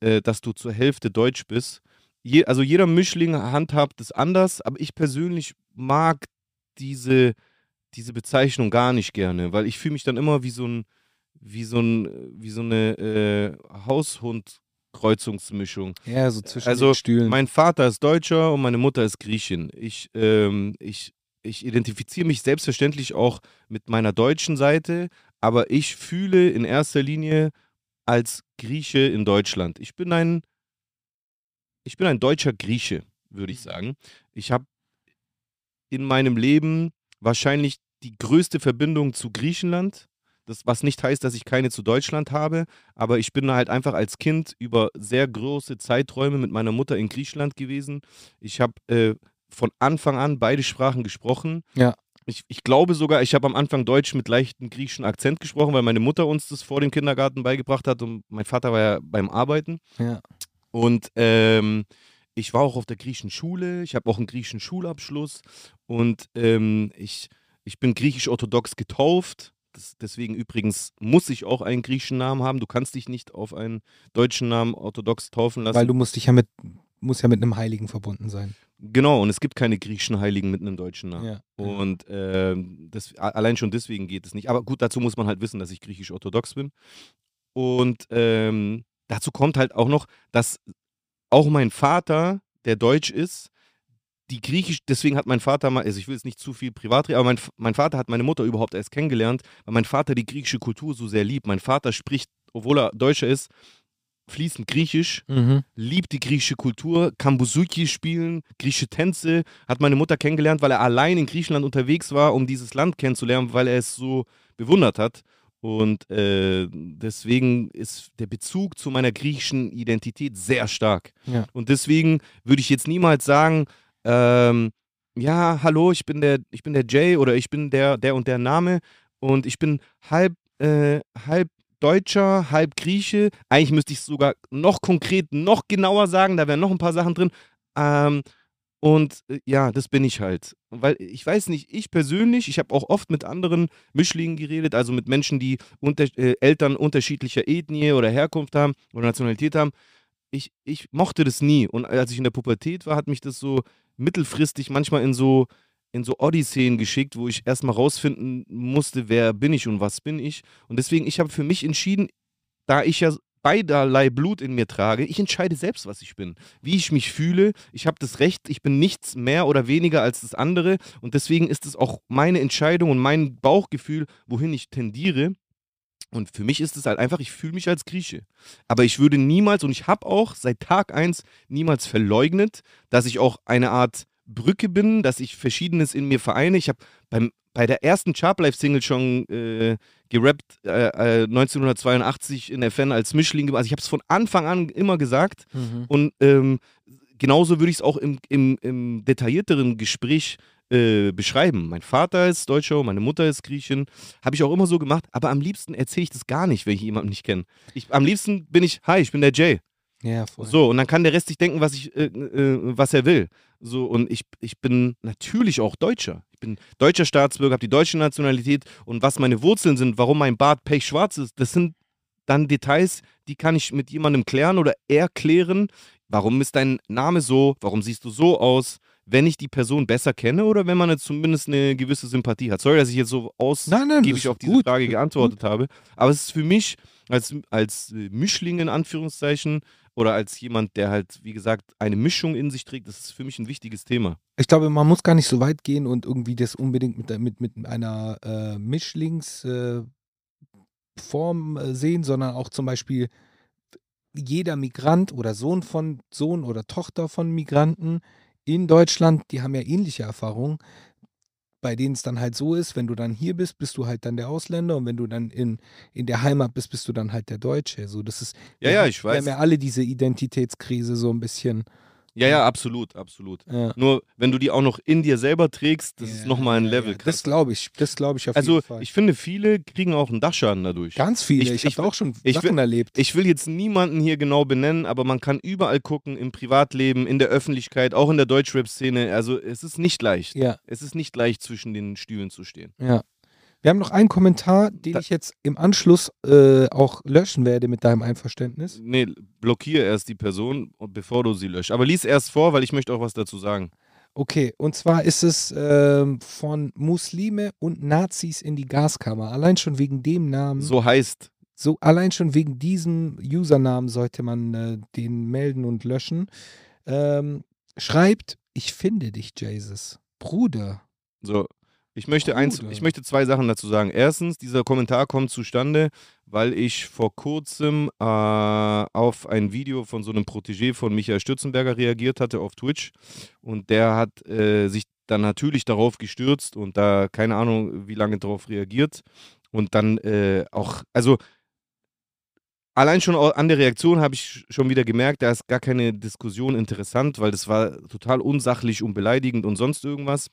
äh, dass du zur Hälfte deutsch bist. Je, also jeder Mischling handhabt es anders, aber ich persönlich mag diese, diese Bezeichnung gar nicht gerne, weil ich fühle mich dann immer wie so ein, wie so ein, wie so eine äh, Haushund-Kreuzungsmischung. Ja, so zwischen Also, den Stühlen. Mein Vater ist Deutscher und meine Mutter ist Griechin. Ich, ähm, ich, ich identifiziere mich selbstverständlich auch mit meiner deutschen Seite, aber ich fühle in erster Linie als Grieche in Deutschland. Ich bin ein, ich bin ein deutscher Grieche, würde ich sagen. Ich habe in meinem Leben wahrscheinlich die größte Verbindung zu Griechenland. Das, was nicht heißt, dass ich keine zu Deutschland habe, aber ich bin halt einfach als Kind über sehr große Zeiträume mit meiner Mutter in Griechenland gewesen. Ich habe äh, von Anfang an beide Sprachen gesprochen. Ja. Ich, ich glaube sogar, ich habe am Anfang Deutsch mit leichtem griechischen Akzent gesprochen, weil meine Mutter uns das vor dem Kindergarten beigebracht hat und mein Vater war ja beim Arbeiten. ja. Und ähm, ich war auch auf der griechischen Schule, ich habe auch einen griechischen Schulabschluss und ähm, ich, ich bin griechisch-orthodox getauft. Das, deswegen übrigens muss ich auch einen griechischen Namen haben. Du kannst dich nicht auf einen deutschen Namen orthodox taufen lassen. Weil du musst dich ja mit, musst ja mit einem Heiligen verbunden sein. Genau, und es gibt keine griechischen Heiligen mit einem deutschen Namen. Ja. Und ähm, das, allein schon deswegen geht es nicht. Aber gut, dazu muss man halt wissen, dass ich griechisch-orthodox bin. Und ähm, dazu kommt halt auch noch, dass auch mein Vater, der deutsch ist, die griechisch, deswegen hat mein Vater mal, also ich will jetzt nicht zu viel privat reden, aber mein, mein Vater hat meine Mutter überhaupt erst kennengelernt, weil mein Vater die griechische Kultur so sehr liebt. Mein Vater spricht, obwohl er Deutscher ist, fließend Griechisch Mhm. liebt die griechische Kultur, kann Buzuki spielen, griechische Tänze, hat meine Mutter kennengelernt, weil er allein in Griechenland unterwegs war, um dieses Land kennenzulernen, weil er es so bewundert hat. Und äh, deswegen ist der Bezug zu meiner griechischen Identität sehr stark. Ja. Und deswegen würde ich jetzt niemals sagen, ähm, ja, hallo, ich bin der, ich bin der Jay oder ich bin der, der und der Name und ich bin halb, äh, halb Deutscher, halb Grieche. Eigentlich müsste ich es sogar noch konkret, noch genauer sagen, da wären noch ein paar Sachen drin. Ähm, und äh, ja, das bin ich halt. Weil ich weiß nicht, ich persönlich, ich habe auch oft mit anderen Mischlingen geredet, also mit Menschen, die unter, äh, Eltern unterschiedlicher Ethnie oder Herkunft haben oder Nationalität haben. Ich, ich mochte das nie. Und als ich in der Pubertät war, hat mich das so mittelfristig manchmal in so, in so Odysseen geschickt, wo ich erstmal rausfinden musste, wer bin ich und was bin ich. Und deswegen, ich habe für mich entschieden, da ich ja beiderlei Blut in mir trage, ich entscheide selbst, was ich bin, wie ich mich fühle. Ich habe das Recht, ich bin nichts mehr oder weniger als das andere. Und deswegen ist es auch meine Entscheidung und mein Bauchgefühl, wohin ich tendiere. Und für mich ist es halt einfach, ich fühle mich als Grieche. Aber ich würde niemals, und ich habe auch seit Tag 1 niemals verleugnet, dass ich auch eine Art Brücke bin, dass ich Verschiedenes in mir vereine. Ich habe beim bei der ersten Sharp Life Single schon äh, gerappt, äh, äh, 1982 in FN als Mischling. Also ich habe es von Anfang an immer gesagt. Mhm. Und ähm, genauso würde ich es auch im, im, im detaillierteren Gespräch äh, beschreiben. Mein Vater ist Deutscher, meine Mutter ist Griechin. Habe ich auch immer so gemacht. Aber am liebsten erzähle ich das gar nicht, wenn ich jemanden nicht kenne. Am liebsten bin ich, hi, ich bin der Jay. Ja, voll. So, und dann kann der Rest sich denken, was, ich, äh, äh, was er will. So, und ich, ich bin natürlich auch Deutscher. Ich bin deutscher Staatsbürger, habe die deutsche Nationalität und was meine Wurzeln sind, warum mein Bart pechschwarz ist, das sind dann Details, die kann ich mit jemandem klären oder erklären. Warum ist dein Name so? Warum siehst du so aus? Wenn ich die Person besser kenne oder wenn man jetzt zumindest eine gewisse Sympathie hat. Sorry, dass ich jetzt so ausgiebig auf diese gut, Frage geantwortet habe. Aber es ist für mich als, als Mischling in Anführungszeichen oder als jemand, der halt, wie gesagt, eine Mischung in sich trägt, das ist für mich ein wichtiges Thema. Ich glaube, man muss gar nicht so weit gehen und irgendwie das unbedingt mit, mit, mit einer äh, Mischlingsform äh, äh, sehen, sondern auch zum Beispiel jeder Migrant oder Sohn von Sohn oder Tochter von Migranten in Deutschland, die haben ja ähnliche Erfahrungen, bei denen es dann halt so ist, wenn du dann hier bist, bist du halt dann der Ausländer und wenn du dann in, in der Heimat bist, bist du dann halt der Deutsche. So, das ist, Ja, wir ja, ich Wir weiß. haben ja alle diese Identitätskrise so ein bisschen. Ja, ja, absolut, absolut. Ja. Nur wenn du die auch noch in dir selber trägst, das ist Ja, nochmal ein Level. ja. Das glaube ich, das glaube ich auf also jeden Fall. ich finde, viele kriegen auch einen Dachschaden dadurch. Ganz viele. Ich- Ich, ich habe auch schon ich Sachen will- erlebt. Ich will jetzt niemanden hier genau benennen, aber man kann überall gucken, im Privatleben, in der Öffentlichkeit, auch in der Deutschrap-Szene. Also es ist nicht leicht. ja, Es ist nicht leicht, zwischen den Stühlen zu stehen. ja. Wir haben noch einen Kommentar, den Da- ich jetzt im Anschluss äh, auch löschen werde mit deinem Einverständnis. Nee, blockiere erst die Person, bevor du sie löscht. Aber lies erst vor, weil ich möchte auch was dazu sagen. Okay, und zwar ist es ähm, von Muslime und Nazis in die Gaskammer. Allein schon wegen dem Namen, so, So heißt, allein schon wegen diesem Usernamen sollte man äh, den melden und löschen. Ähm, schreibt, ich finde dich, Jesus. Bruder. so. Ich möchte, eins, ich möchte zwei Sachen dazu sagen. Erstens, dieser Kommentar kommt zustande, weil ich vor kurzem äh, auf ein Video von so einem Protégé von Michael Stürzenberger reagiert hatte auf Twitch. Und der hat äh, sich dann natürlich darauf gestürzt und da keine Ahnung, wie lange darauf reagiert. Und dann äh, auch, also allein schon an der Reaktion habe ich schon wieder gemerkt, da ist gar keine Diskussion interessant, weil das war total unsachlich und beleidigend und sonst irgendwas.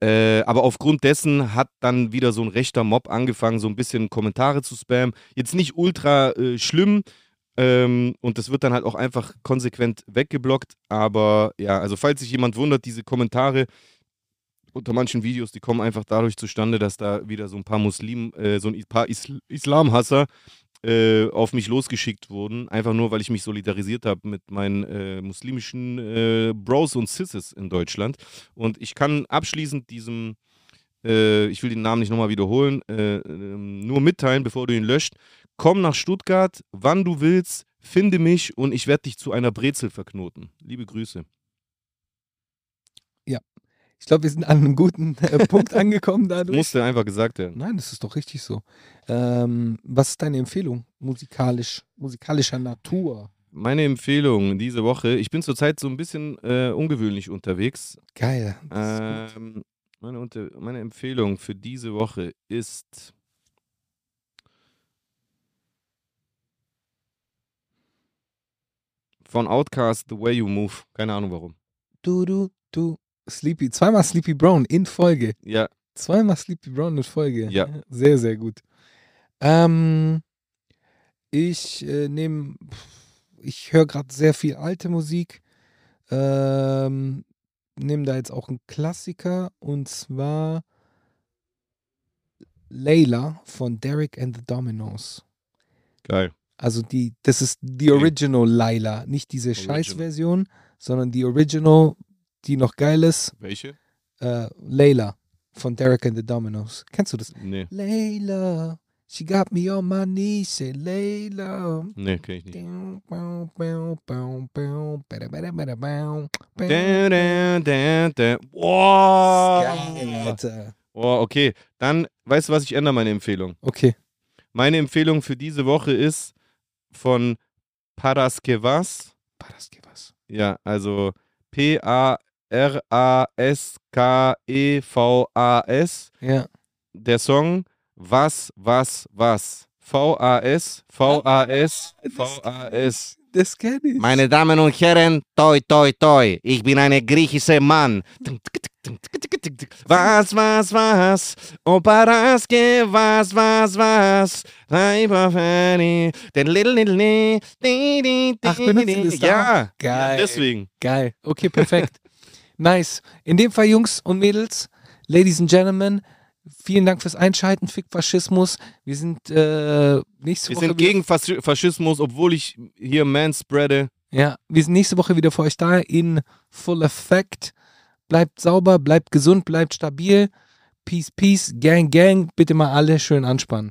Äh, aber aufgrund dessen hat dann wieder so ein rechter Mob angefangen, so ein bisschen Kommentare zu spammen. Jetzt nicht ultra äh, schlimm. Ähm, und das wird dann halt auch einfach konsequent weggeblockt. Aber ja, also falls sich jemand wundert, diese Kommentare unter manchen Videos, die kommen einfach dadurch zustande, dass da wieder so ein paar Muslim, äh, so ein paar Isl Islamhasser äh, auf mich losgeschickt wurden, einfach nur, weil ich mich solidarisiert habe mit meinen äh, muslimischen äh, Bros und Sisses in Deutschland. Und ich kann abschließend diesem, äh, ich will den Namen nicht nochmal wiederholen, äh, ähm, nur mitteilen, bevor du ihn löscht. Komm nach Stuttgart, wann du willst, finde mich und ich werde dich zu einer Brezel verknoten. Liebe Grüße. Ich glaube, wir sind an einem guten äh, Punkt angekommen dadurch. Musste einfach gesagt werden. Nein, das ist doch richtig so. Ähm, was ist deine Empfehlung musikalisch, musikalischer Natur? Meine Empfehlung diese Woche, ich bin zurzeit so ein bisschen äh, ungewöhnlich unterwegs. Geil. Ähm, meine, Unter meine Empfehlung für diese Woche ist. Von Outcast The Way You Move. Keine Ahnung warum. Du, du, du. Sleepy. Zweimal Sleepy Brown in Folge. Ja, Zweimal Sleepy Brown in Folge. Ja. Sehr, sehr gut. Ähm, ich äh, nehme, ich höre gerade sehr viel alte Musik. Ähm, nehme da jetzt auch einen Klassiker und zwar Layla von Derek and the Dominoes. geil. Also die, das ist die Okay. Original Layla, nicht diese. Scheißversion, sondern die Original, die noch geil ist. Welche? Äh, Layla von Derek and the Dominoes. Kennst du das? Nee, Layla, she got me on my knees, say Layla. nee, kenn ich nicht. Geil. Boah. Alter. Oh, okay. Dann, weißt du was, ich ändere meine Empfehlung. Okay. Meine Empfehlung für diese Woche ist von Paraskevas. Was. Ja, also P-A-R-A-S-K-E-V-A-S. Ja. Der Song Was, Was, Was. V-A-S, V-A-S, V-A-S. Das kenn ich. Meine Damen und Herren, toi, toi, toi, ich bin ein griechischer Mann. Was, was, was? Opa Raske, was, was, was? Weiber Fanny. Den little, little, little, little, Ach, benutzen wir das da? Ja, Geil. deswegen. Geil. Okay, perfekt. Nice. In dem Fall, Jungs und Mädels, Ladies and Gentlemen, vielen Dank fürs Einschalten. Fick Faschismus. Wir sind äh, nächste Wir Woche. sind wieder- gegen Faschi- Faschismus, obwohl ich hier Man spreade. Ja, wir sind nächste Woche wieder für euch da in Full Effect. Bleibt sauber, bleibt gesund, bleibt stabil. Peace, peace, gang, gang. Bitte mal alle schön anspannen.